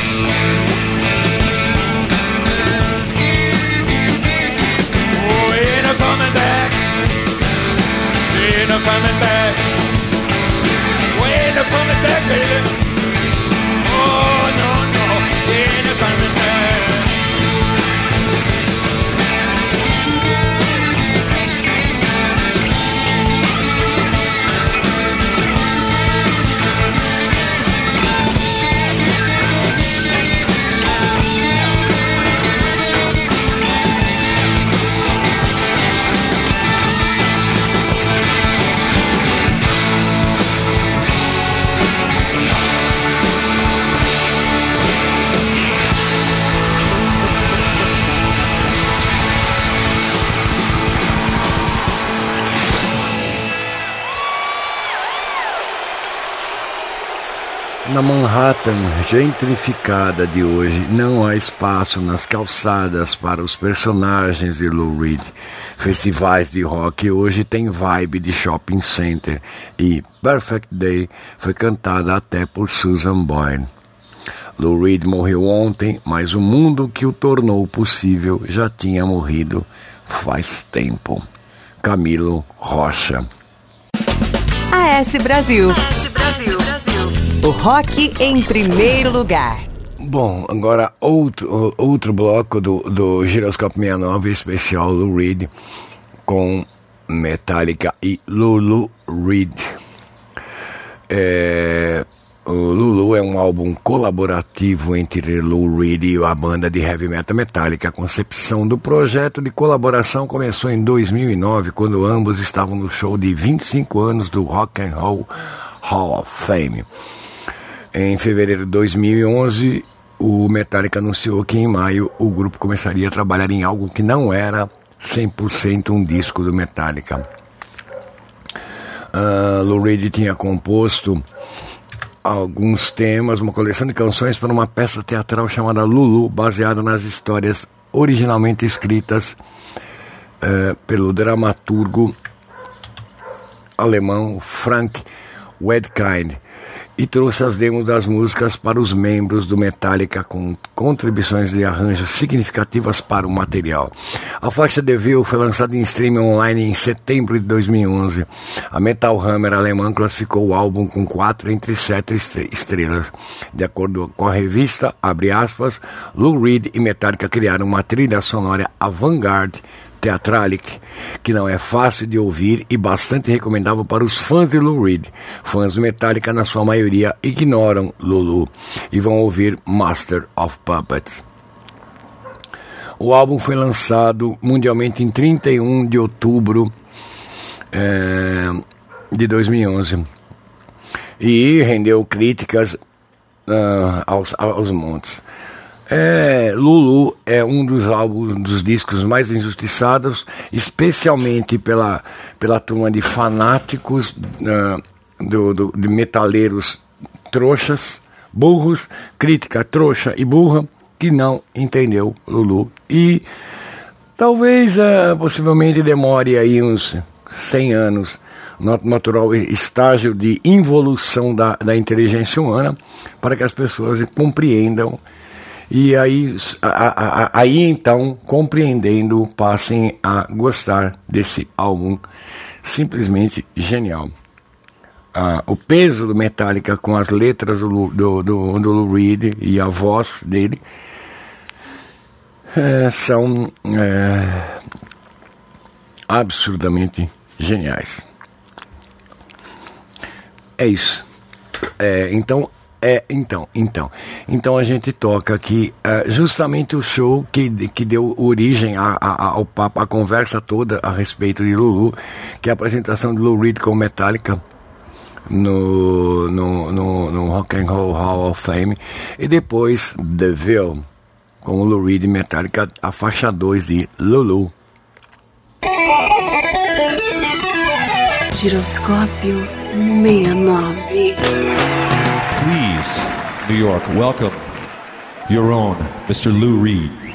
Oh, ain't no coming back. Ain't no coming back. Oh, ain't no coming back, baby. Na Manhattan gentrificada de hoje, não há espaço nas calçadas para os personagens de Lou Reed. Festivais de rock hoje têm vibe de shopping center e Perfect Day foi cantada até por Susan Boyle. Lou Reed morreu ontem, mas o mundo que o tornou possível já tinha morrido faz tempo. Camilo Rocha. AS Brasil. O rock em primeiro lugar. Bom, agora outro, outro bloco do, do Giroscópio 69 especial Lou Reed com Metallica e Lulu Reed. É, o Lulu é um álbum colaborativo entre Lou Reed e a banda de heavy metal Metallica. A concepção do projeto de colaboração começou em 2009, quando ambos estavam no show de 25 anos do Rock and Roll Hall of Fame. Em fevereiro de 2011, o Metallica anunciou que em maio o grupo começaria a trabalhar em algo que não era 100% um disco do Metallica. Uh, Lou Reed tinha composto alguns temas, uma coleção de canções para uma peça teatral chamada Lulu, baseada nas histórias originalmente escritas uh, pelo dramaturgo alemão Frank Wedkind e trouxe as demos das músicas para os membros do Metallica com contribuições de arranjos significativas para o material. A faixa Devil foi lançada em streaming online em setembro de 2011. A Metal Hammer alemã classificou o álbum com 4 entre 7 estrelas. De acordo com a revista, abre aspas, Lou Reed e Metallica criaram uma trilha sonora avant-garde Theatralic, que não é fácil de ouvir e bastante recomendável para os fãs de Lou Reed. Fãs do Metallica, na sua maioria, ignoram Lulu e vão ouvir Master of Puppets. O álbum foi lançado mundialmente em 31 de outubro é, de 2011 e rendeu críticas uh, aos, aos montes. É, Lulu é um dos álbuns, dos discos mais injustiçados, especialmente pela, pela turma de fanáticos uh, do, do, de metaleiros trouxas, burros, crítica trouxa e burra, que não entendeu Lulu. E talvez, uh, possivelmente, demore aí uns 100 anos no natural estágio de involução da, da inteligência humana para que as pessoas compreendam e aí, a, a, aí então, compreendendo, passem a gostar desse álbum simplesmente genial. Ah, o peso do Metallica com as letras do, do, do, do Lou Reed e a voz dele é, são é, absurdamente geniais. É isso. É, então, é, então, então. Então a gente toca aqui uh, justamente o show que, que deu origem a, a, ao papo, a conversa toda a respeito de Lulu, que é a apresentação de Lou Reed com Metallica no, no, no, no Rock and Roll Hall of Fame e depois The Veil com Lou Reed Metallica, a faixa 2 de Lulu. Giroscópio 69. New York, welcome your own Mr. Lou Reed.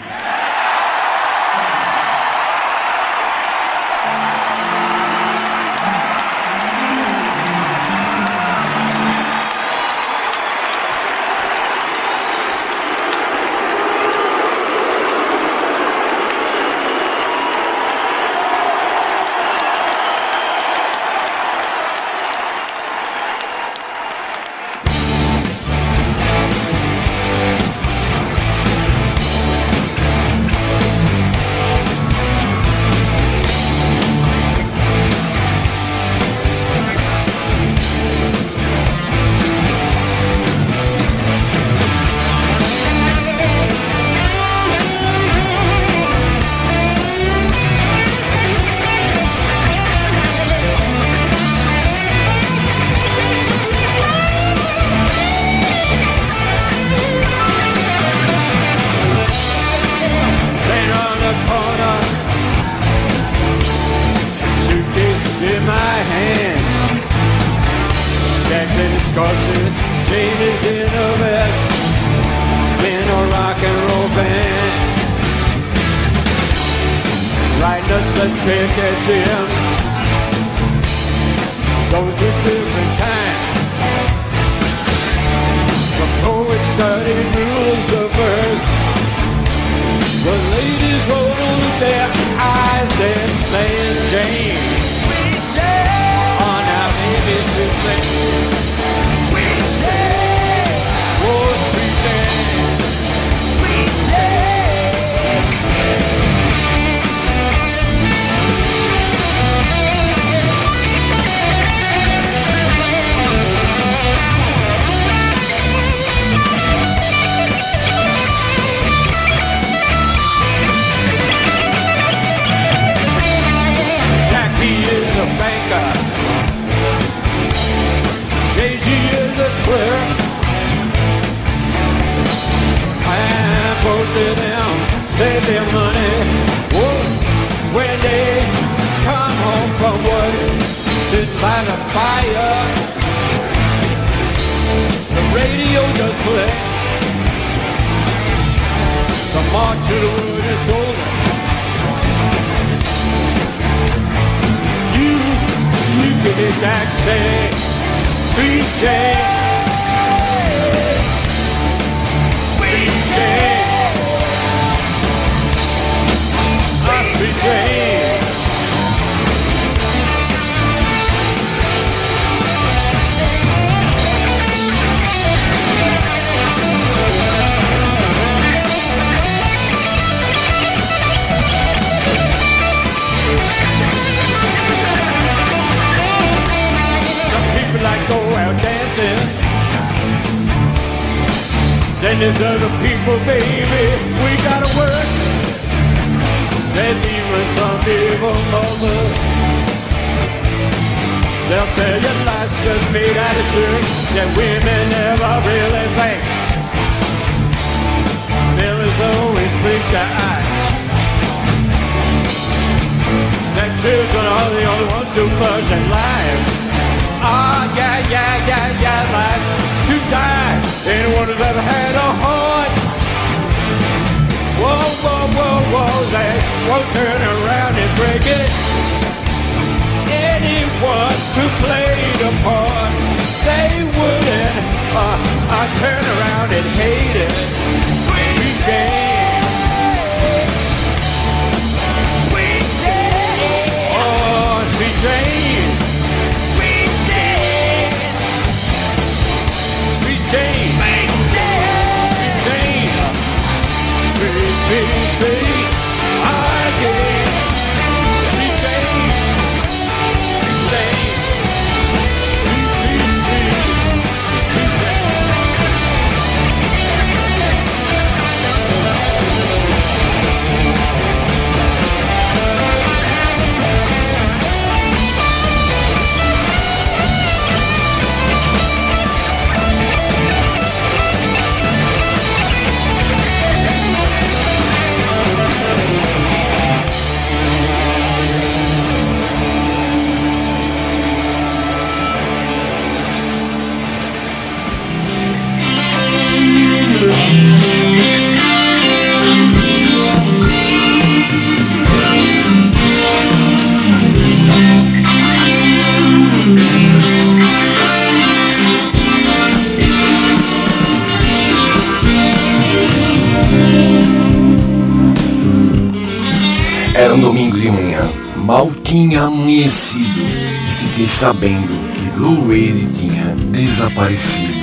sabendo que Lueire tinha desaparecido.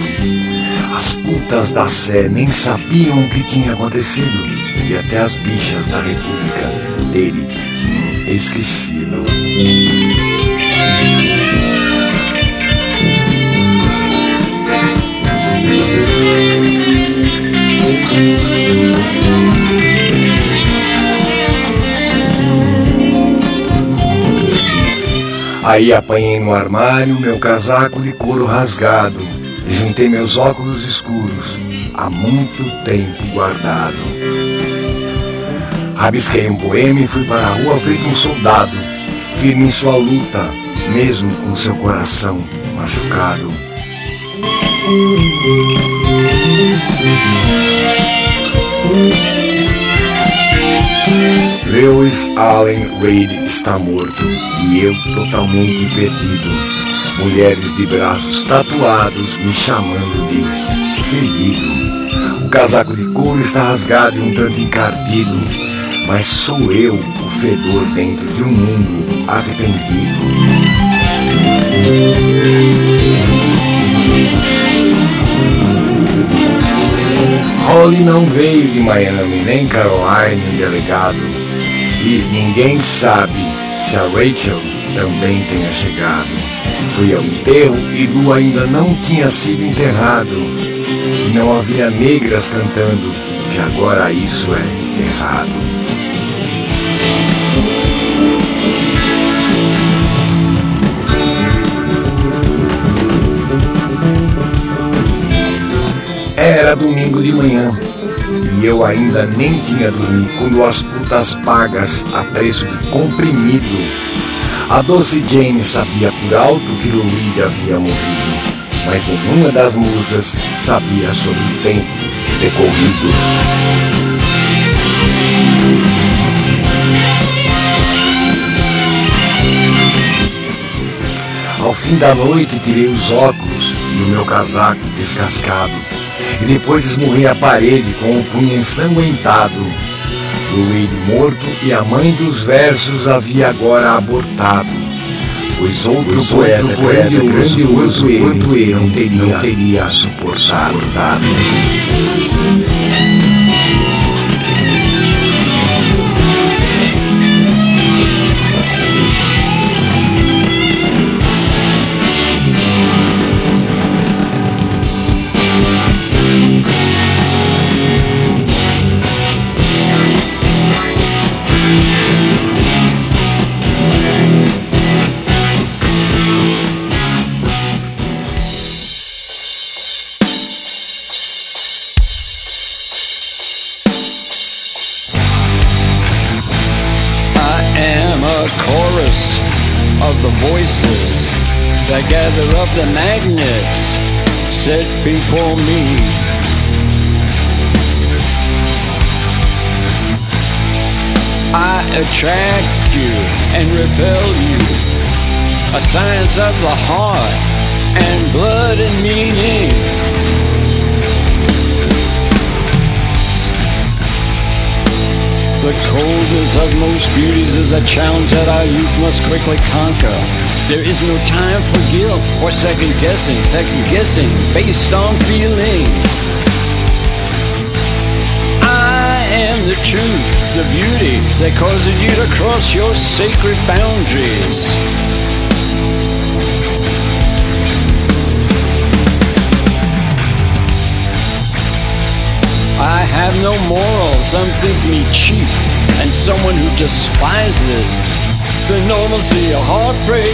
As putas da Sé nem sabiam o que tinha acontecido e até as bichas da República dele tinham esquecido. Aí apanhei no armário meu casaco de couro rasgado e juntei meus óculos escuros, há muito tempo guardado. Rabisquei um poema e fui para a rua feito um soldado, firme em sua luta, mesmo com seu coração machucado. Lewis Allen Reid está morto e eu totalmente perdido. Mulheres de braços tatuados me chamando de ferido. O casaco de couro está rasgado e um tanto encardido, mas sou eu o fedor dentro de um mundo arrependido. Holly não veio de Miami, nem Caroline, um delegado. E ninguém sabe se a Rachel também tenha chegado. Fui ao enterro e Lu ainda não tinha sido enterrado. E não havia negras cantando, que agora isso é errado. Era domingo de manhã e eu ainda nem tinha dormido as putas pagas a preço de comprimido. A doce Jane sabia por alto que Reed havia morrido, mas nenhuma das musas sabia sobre o tempo decorrido. Ao fim da noite tirei os óculos e o meu casaco descascado e depois esmurrei a parede com o punho ensanguentado. O Wade morto e a mãe dos versos havia agora abortado, pois outro Pois poeta, outro poeta grandioso grandioso quanto ele eu não teria- não teria suportado. I attract you and repel you, a science of the heart and blood and meaning. The coldness of most beauties is a challenge that our youth must quickly conquer. There is no time for guilt or second guessing, second guessing based on feelings. The truth, the beauty that causes you to cross your sacred boundaries. I have no morals, some think me cheap, and someone who despises the normalcy of heartbreak,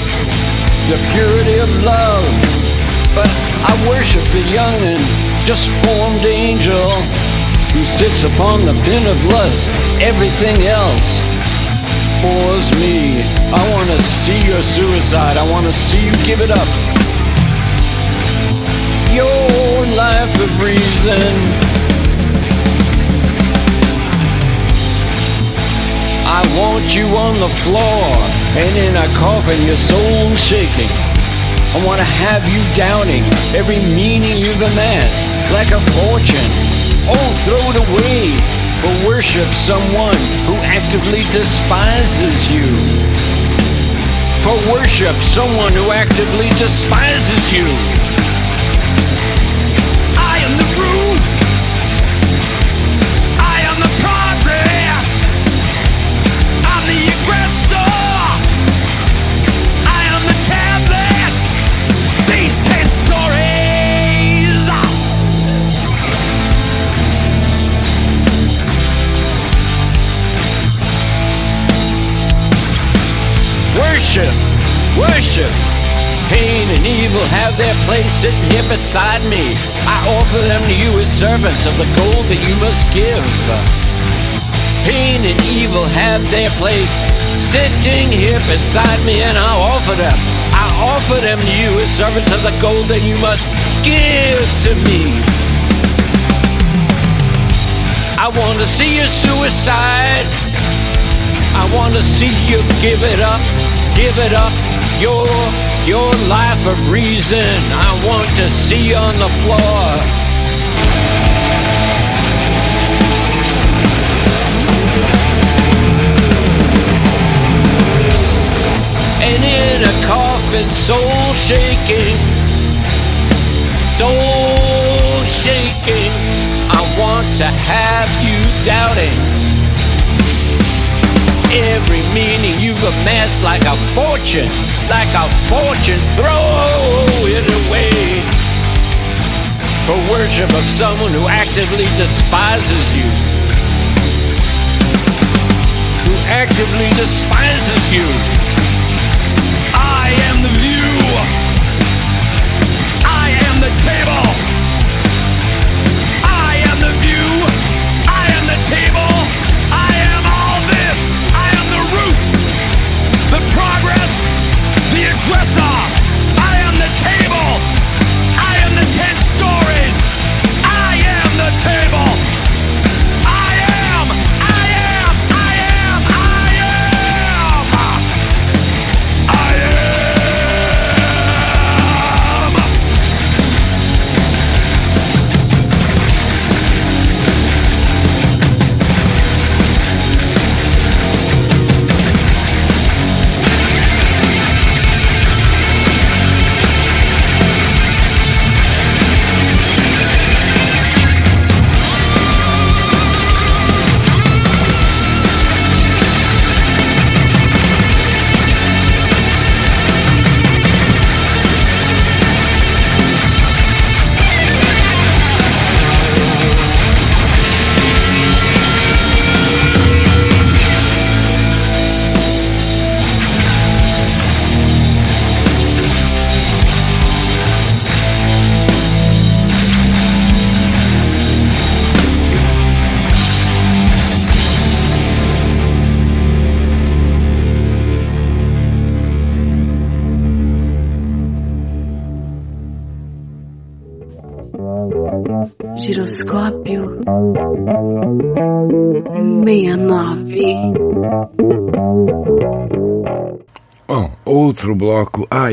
the purity of love. But I worship the young and just formed angel who sits upon the pin of lust. Everything else bores me. I want to see your suicide. I want to see you give it up. Your life of reason. I want you on the floor and in a coffin, your soul shaking. I want to have you doubting every meaning you've amassed like a fortune. Oh, throw it away, but worship someone who actively despises you. For worship someone who actively despises you. I am the root. Worship, worship. Pain and evil have their place sitting here beside me. I offer them to you as servants of the gold that you must give. Pain and evil have their place sitting here beside me, and I offer them. I offer them to you as servants of the gold that you must give to me. I want to see you suicide. I want to see you give it up, give it up. Your your life of reason. I want to see on the floor. And in a coffin, soul shaking, soul shaking. I want to have you doubting every meaning you've amassed like a fortune, like a fortune. Throw it away for worship of someone who actively despises you. Who actively despises you. I am the view. I am the table.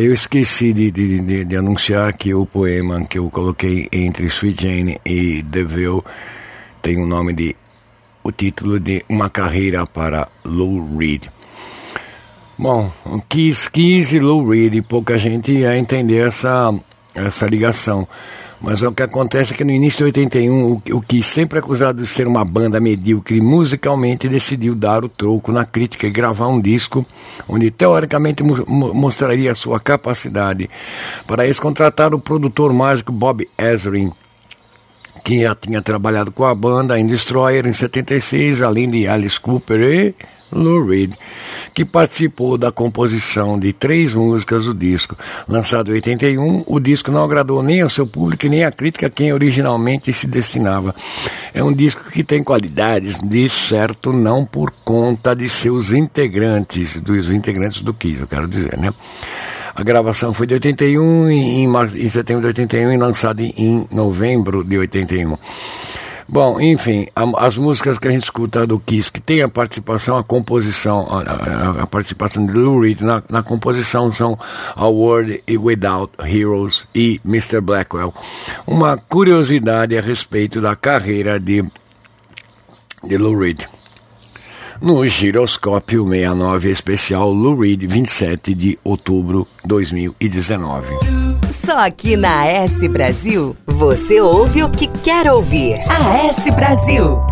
Eu esqueci de, de, de, de anunciar que o poema que eu coloquei entre Sweet Jane e Deville tem o nome de. o título de Uma Carreira para Lou Reed. Bom, Kiss, Kiss e Lou Reed, pouca gente ia entender essa, essa ligação. Mas o que acontece é que no início de 81, o, o Kiss, sempre acusado de ser uma banda medíocre musicalmente, decidiu dar o troco na crítica e gravar um disco onde teoricamente mo- mo- mostraria sua capacidade. Para isso, contrataram o produtor mágico Bob Ezrin, que já tinha trabalhado com a banda em Destroyer em 76, além de Alice Cooper e Lou Reed, que participou da composição de três músicas do disco. Lançado em 81, o disco não agradou nem ao seu público nem à crítica a quem originalmente se destinava. É um disco que tem qualidades, de certo, não por conta de seus integrantes, dos integrantes do Kiss, eu quero dizer, né? A gravação foi de 81, em, mar- em setembro de 81 e lançada em, em novembro de 81. Bom, enfim, a- as músicas que a gente escuta do Kiss, que tem a participação, a composição, a, a- a participação de Lou Reed na, na composição são A World Without Heroes e Mr. Blackwell. Uma curiosidade a respeito da carreira de, de Lou Reed. No Giroscópio 69 especial Lou Reed, 27 de outubro de 2019. Só aqui na AS Brasil, você ouve o que quer ouvir. AS Brasil.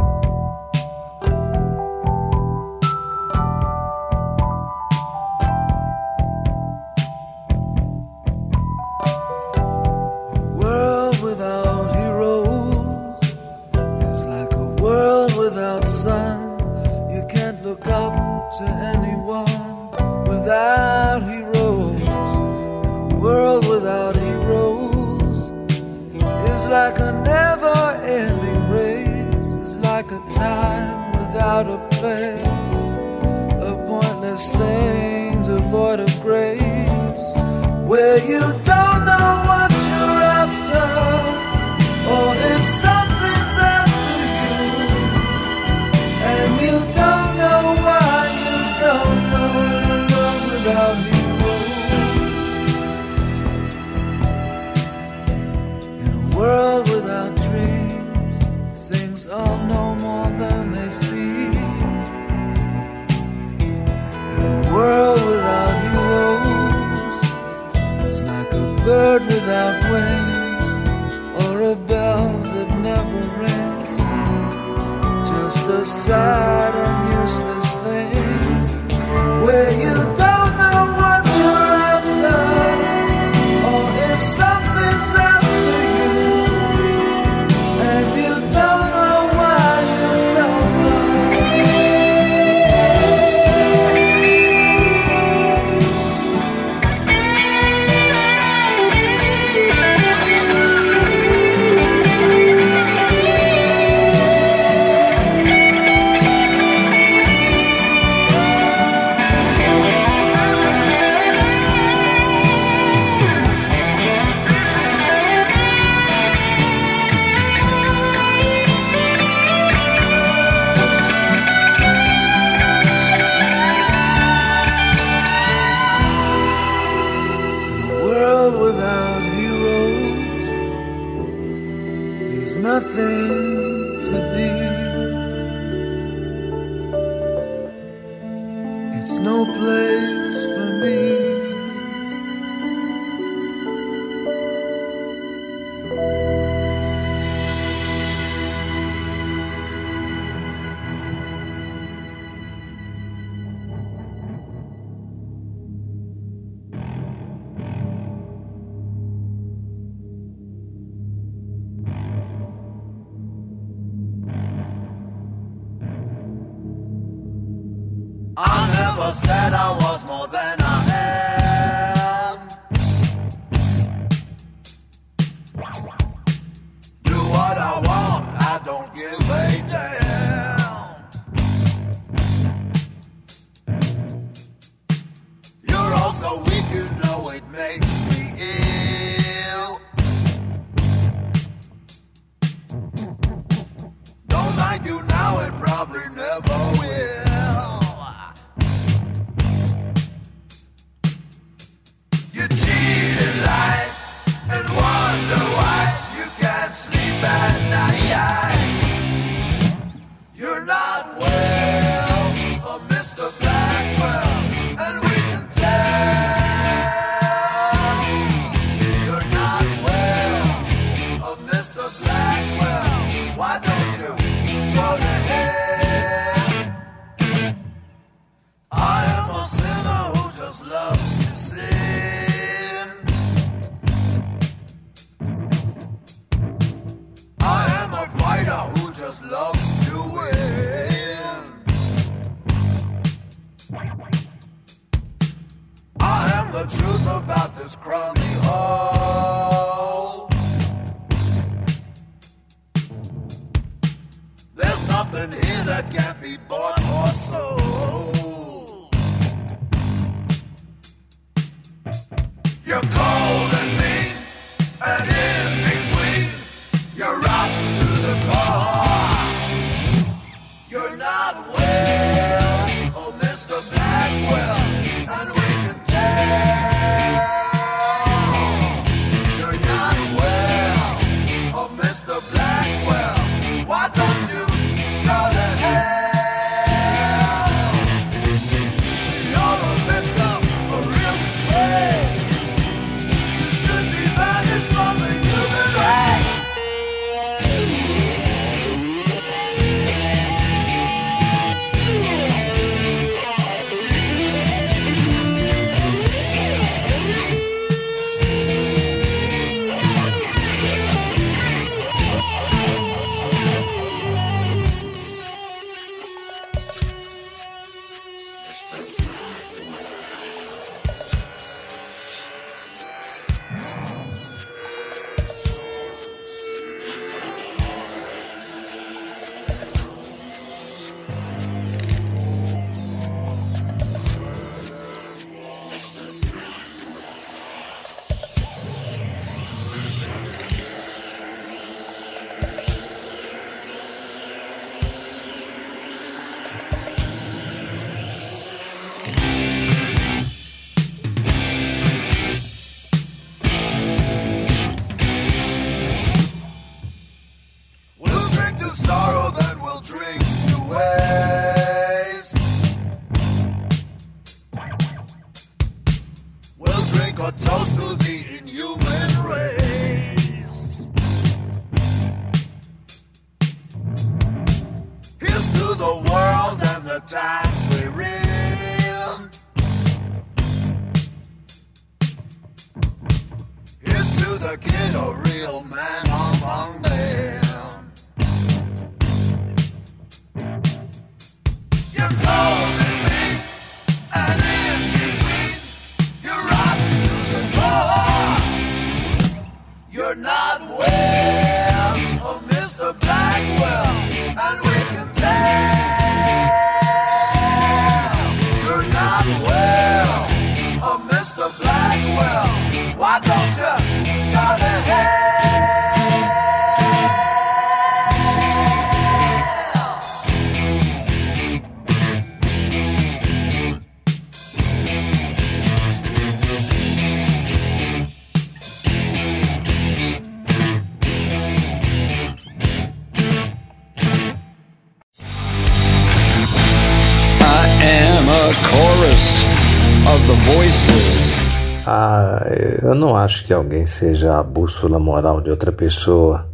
Que alguém seja a bússola moral de outra pessoa.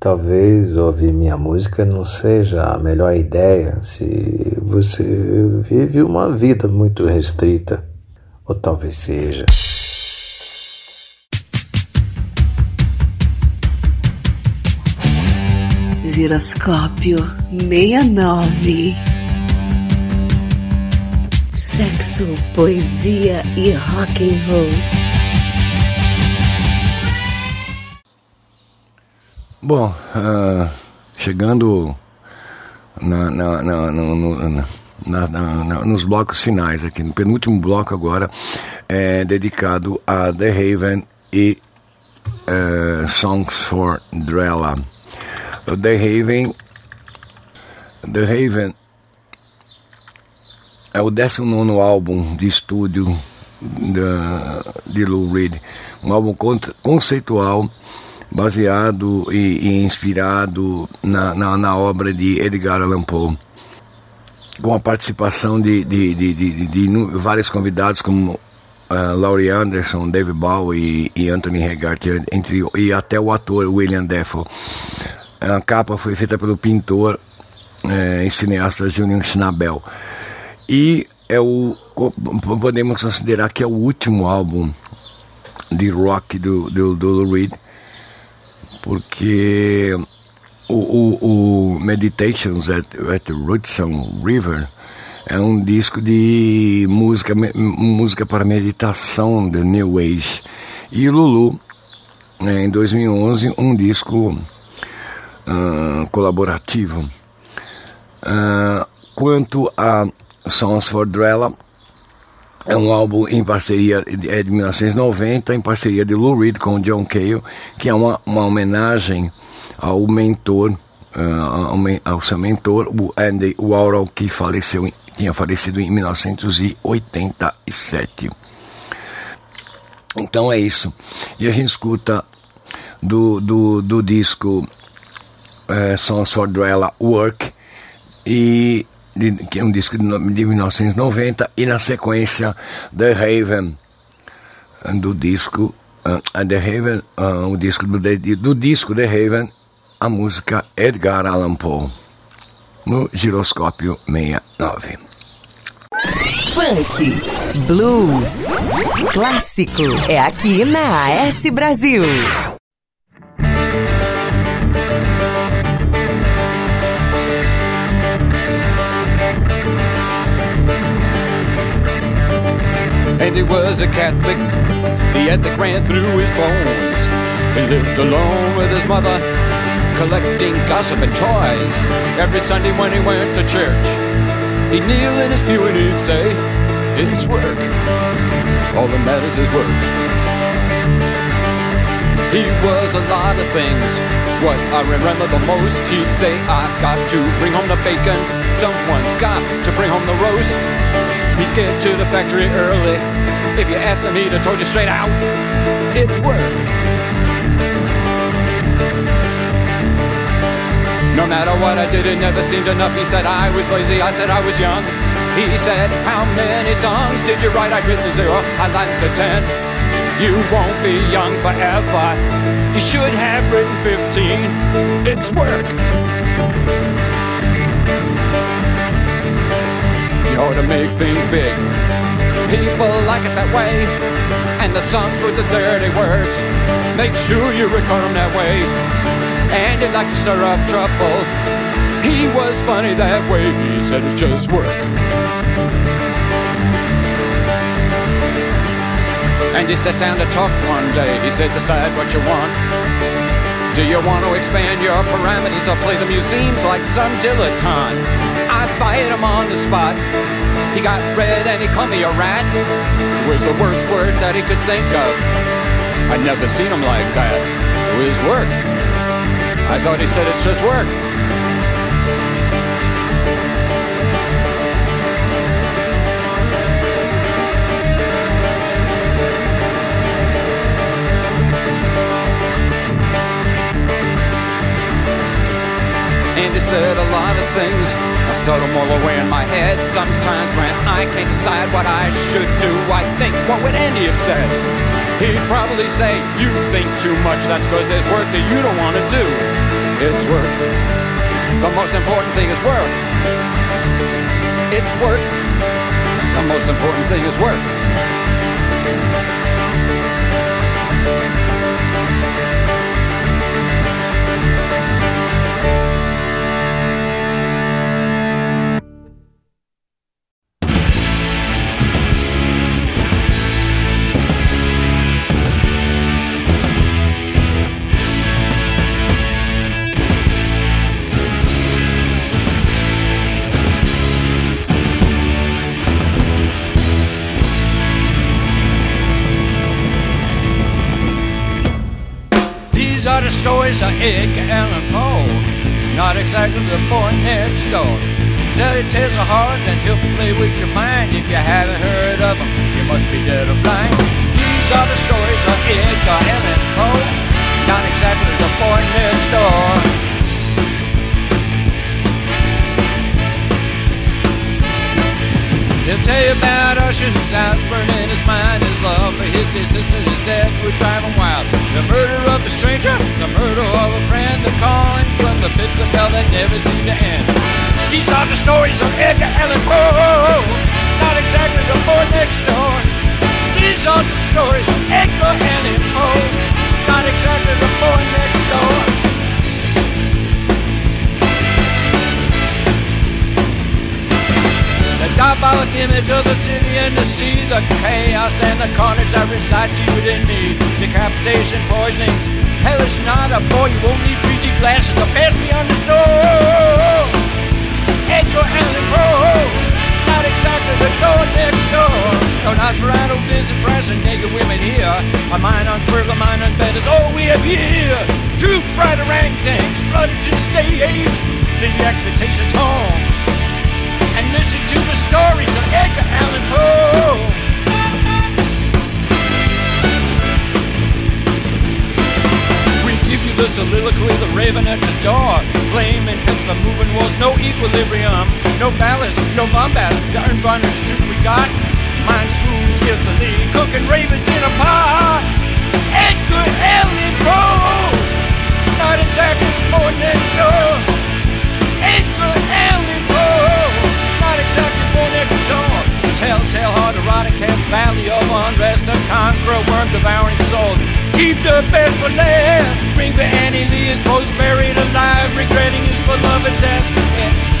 Talvez ouvir minha música não seja a melhor ideia se você vive uma vida muito restrita. Ou talvez seja. Giroscópio 69. Sexo, poesia e rock and roll. Bom, ah, chegando na- na- na- na- nos blocos finais aqui, no penúltimo bloco agora, é dedicado a The Haven e eh, Songs for Drella. The Haven, The Haven é o 19 álbum de estúdio da, de Lou Reed, um álbum con- conceitual baseado e, e inspirado na, na, na obra de Edgar Allan Poe, com a participação de, de, de, de, vários convidados como uh, Laurie Anderson, David Bowie e, e Anthony Hogarth, entre, e até o ator William Dafoe. A capa foi feita pelo pintor eh, e cineasta Julian Schnabel. E é o podemos considerar que é o último álbum de rock do, do, do Lou Reed, porque o, o, o Meditations at, at Rootson River é um disco de música, música para meditação do New Age. E Lulu, eh, em 2011, um disco ah, colaborativo. Ah, quanto a Songs for Drella, é um álbum em parceria, é de 1990, em parceria de Lou Reed com John Cale, que é uma, uma homenagem ao mentor, ah, ao, ao seu mentor, o Andy Warhol, que faleceu, tinha falecido em 1987. Então é isso. E a gente escuta do, do, do disco eh, Songs for Drella Work, e, de- que é um disco de, de 1990, e na sequência The Haven, eh, do disco ah, The Haven, ah, o disco do, do disco The Haven, a música Edgar Allan Poe, no giroscópio 69. Funk, blues, clássico. É aqui na AS Brasil. And he was a Catholic. The ethic ran through his bones. He lived alone with his mother, collecting gossip and toys. Every Sunday when he went to church, he'd kneel in his pew and he'd say, It's work. All that matters is work. He was a lot of things. What I remember the most, he'd say, I got to bring home the bacon. Someone's got to bring home the roast. He'd get to the factory early. If you asked him, he'd have told you straight out, it's work. No matter what I did, it never seemed enough. He said I was lazy, I said I was young. He said, How many songs did you write? I'd written zero, I lied and said ten. You won't be young forever. You should have written 15. It's work. Ought to make things big. People like it that way, and the songs with the dirty words. Make sure you record them that way. And he'd like to stir up trouble. He was funny that way. He said it's just work. And he sat down to talk one day. He said, Decide what you want. Do you want to expand your parameters or play the museums like some dilettante? I fired him on the spot. He got red and he called me a rat. It was the worst word that he could think of. I'd never seen him like that. It was work. I thought he said it's just work. And he said a lot of things. I start them all away in my head. Sometimes when I can't decide what I should do, I think, what would Andy have said? He'd probably say, You think too much, that's because there's work that you don't want to do. It's work. The most important thing is work. It's work. The most important thing is work. Stories of Edgar Allan Poe, not exactly the boy next door. Tell your tales of heart and he'll play with your mind. If you haven't heard of him, you must be dead or blind. These are the stories of Edgar Allan Poe, not exactly the boy next door. He'll tell you about Usher, whose house burned in his mind. His love for his dear sister, his dad would drive him wild. The murder of a stranger, the murder of a friend, the callings from the pits of hell that never seem to end. These are the stories of Edgar Allan Poe, not exactly the boy next door. These are the stories of Edgar Allan Poe, not exactly the boy next door. Diabolic image of the city and the sea, the chaos and the carnage that reside to within me. Decapitation, poisonings, hellish not a boy. You won't need 3D glasses to pass me on the store. Edgar Allan Poe, not exactly the door next door. No Nosferatu visit brass and naked women here. A mind on further, mind on bed is all we have here. Troop fried orangutans flooded to the stage. Your expectations home listen to the stories of Edgar Allan Poe. We give you the soliloquy, the raven at the door. Flame and the moving walls, no equilibrium, no ballast, no bombast. The unvarnished truth we got. Mind swoons guiltily, cooking ravens in a pot. Edgar Allan Poe, not exactly born next door. Telltale heart, erotic cast, valley of unrest, a conqueror, worm devouring soul. Keep the best for last. Bring for Annie Lee his post buried alive, regretting his beloved death. And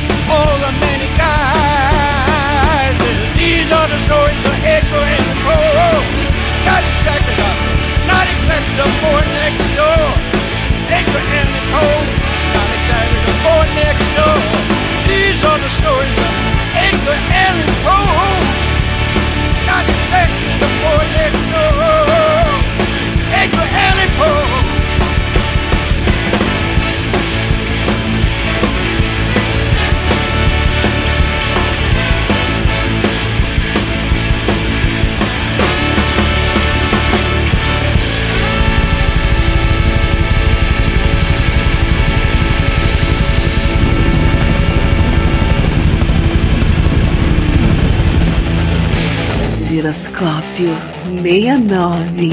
Giroscópio 69.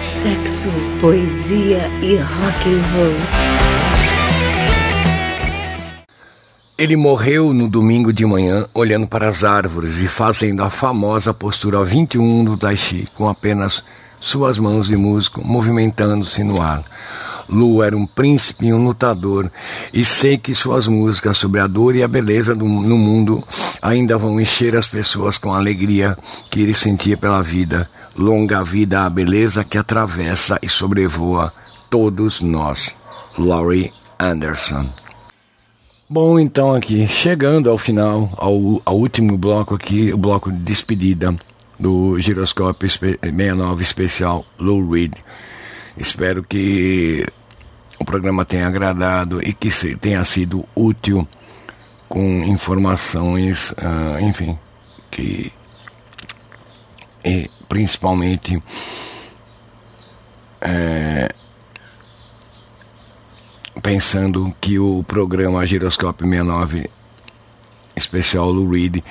Sexo, poesia e rock and roll. Ele morreu no domingo de manhã, olhando para as árvores e fazendo a famosa postura 21 do Tai Chi, com apenas suas mãos de músico movimentando-se no ar. Lu era um príncipe e um lutador, e sei que suas músicas sobre a dor e a beleza do, no mundo ainda vão encher as pessoas com a alegria que ele sentia pela vida. Longa vida a beleza que atravessa e sobrevoa todos nós. Laurie Anderson. Bom, então aqui, chegando ao final, ao, ao último bloco aqui, o bloco de despedida do Giroscópio Espe- 69 Especial Lou Reed. Espero que o programa tenha agradado e que tenha sido útil com informações, ah, enfim, que e principalmente é, pensando que o programa Giroscópio 69 especial Lou Reed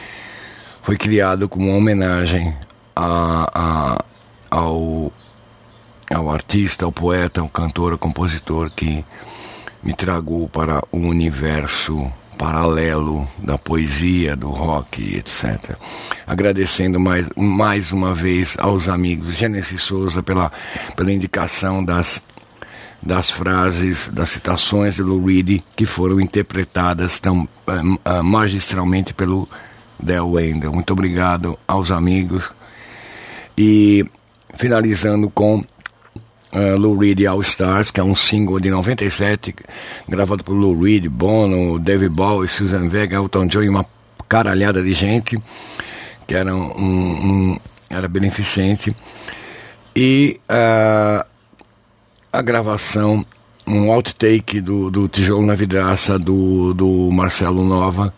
foi criado como uma homenagem a, a- ao, ao artista, ao poeta, ao cantor, ao compositor que me tragou para o universo paralelo da poesia, do rock, etc. Agradecendo mais, mais uma vez aos amigos Gênesis Souza pela, pela indicação das, das frases, das citações de Lou Reed que foram interpretadas tão ah, magistralmente pelo Del Wendell. Muito obrigado aos amigos. E finalizando com uh, Lou Reed All Stars, que é um single de 97, gravado por Lou Reed, Bono, David Bowie, Susan Vega, Elton John e uma caralhada de gente, que era, um, um- era beneficente. E uh, a gravação, um outtake do, do Tijolo na Vidraça do, do Marcelo Nova,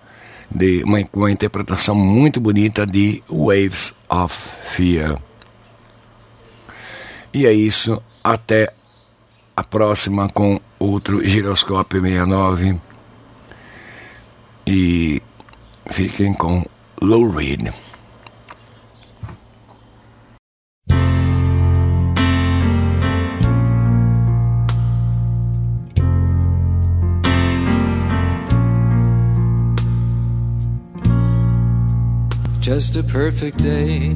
de uma, uma interpretação muito bonita de Waves of Fear. E é isso, até a próxima com outro Giroscópio 69. E fiquem com Lou Reed. Just a perfect day.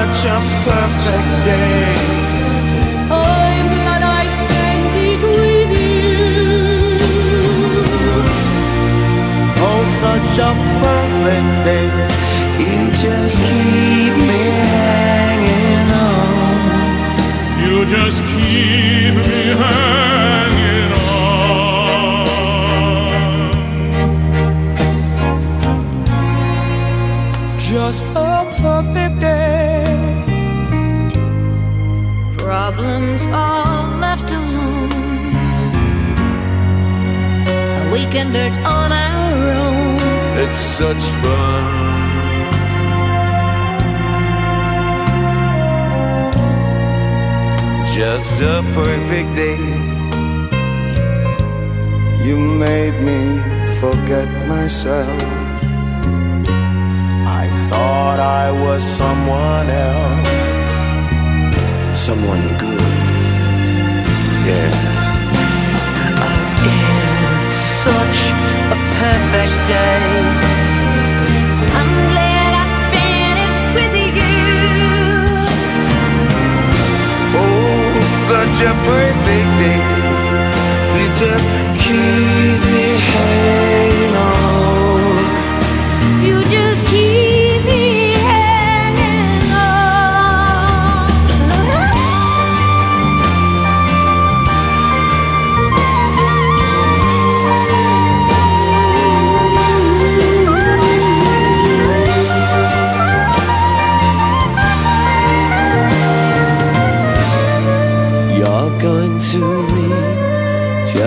Such a perfect day. I'm glad I spent it with you. Oh, such a perfect day. You just keep me hanging on. You just keep me hanging Just a perfect day. Problems all left alone. A weekenders on our own. It's such fun. Just a perfect day. You made me forget myself. I thought I was someone else. Someone good again. Oh, it's such a perfect day. Oh, such a perfect day. You just keep me home.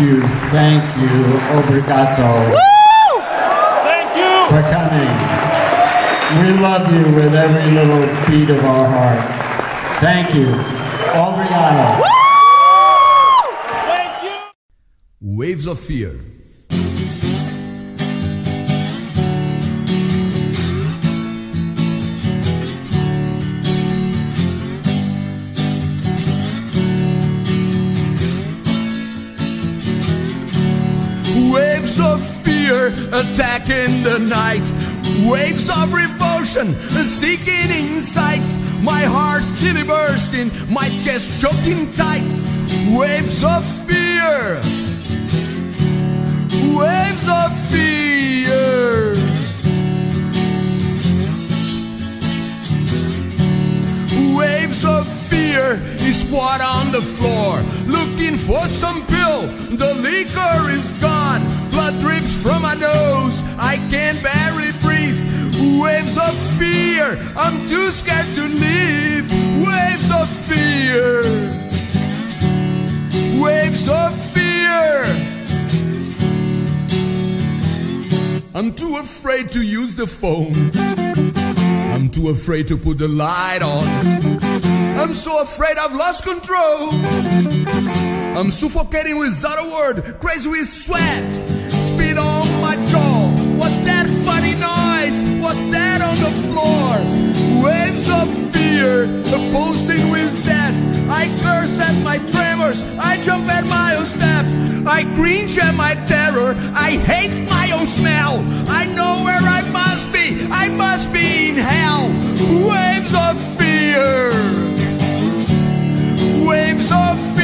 you, thank you, obrigado. Thank you. For coming. We love you with every little beat of our heart. Thank you. Obrigado. Waves of Fear. Attacking the night. Waves of revulsion seeking insights. My heart still bursting, my chest choking tight. Waves of fear. Waves of fear. Waves of fear he squat on the floor, looking for some pill. The liquor is gone, blood drips from my nose. I can't barely breathe. Waves of fear, I'm too scared to leave. Waves of fear. Waves of fear. I'm too afraid to use the phone. I'm too afraid to put the light on. I'm so afraid I've lost control. I'm suffocating without a word, crazy with sweat. My jaw. What's that funny noise? What's that on the floor? Waves of fear, opposing with death. I curse at my tremors. I jump at my own step. I cringe at my terror. I hate my own smell. I know where I must be. I must be in hell. Waves of fear. Waves of fear.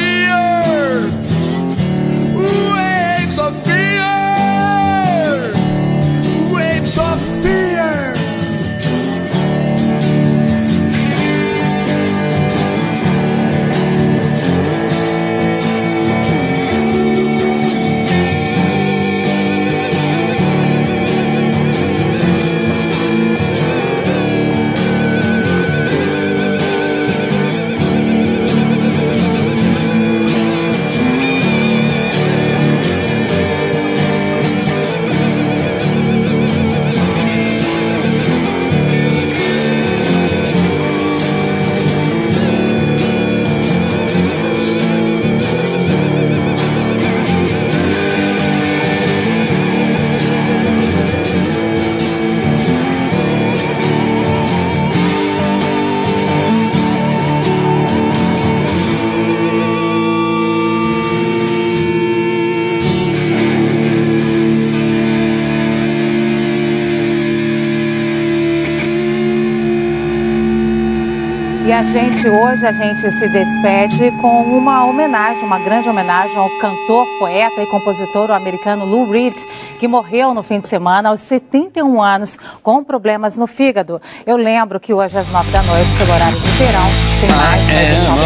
Gente, hoje, a gente se despede com uma homenagem, uma grande homenagem ao cantor, poeta e compositor americano Lou Reed, que morreu no fim de semana aos 71 anos com problemas no fígado. Eu lembro que hoje às 9 da noite, pelo horário do verão, tem mais uma edição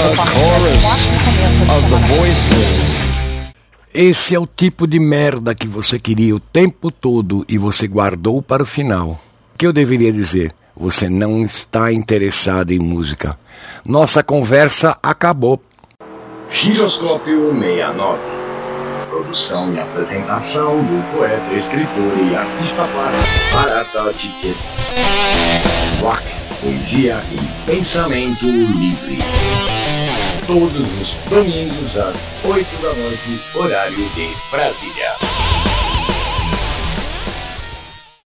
do de voices. Esse é o tipo de merda que você queria o tempo todo e você guardou para o final. O que eu deveria dizer? Você não está interessado em música. Nossa conversa acabou. Giroscópio 69. Produção e apresentação do poeta, escritor e artista plástico Barata Ticket. Rock, poesia e pensamento livre. todos os domingos às 8 da noite, horário de Brasília.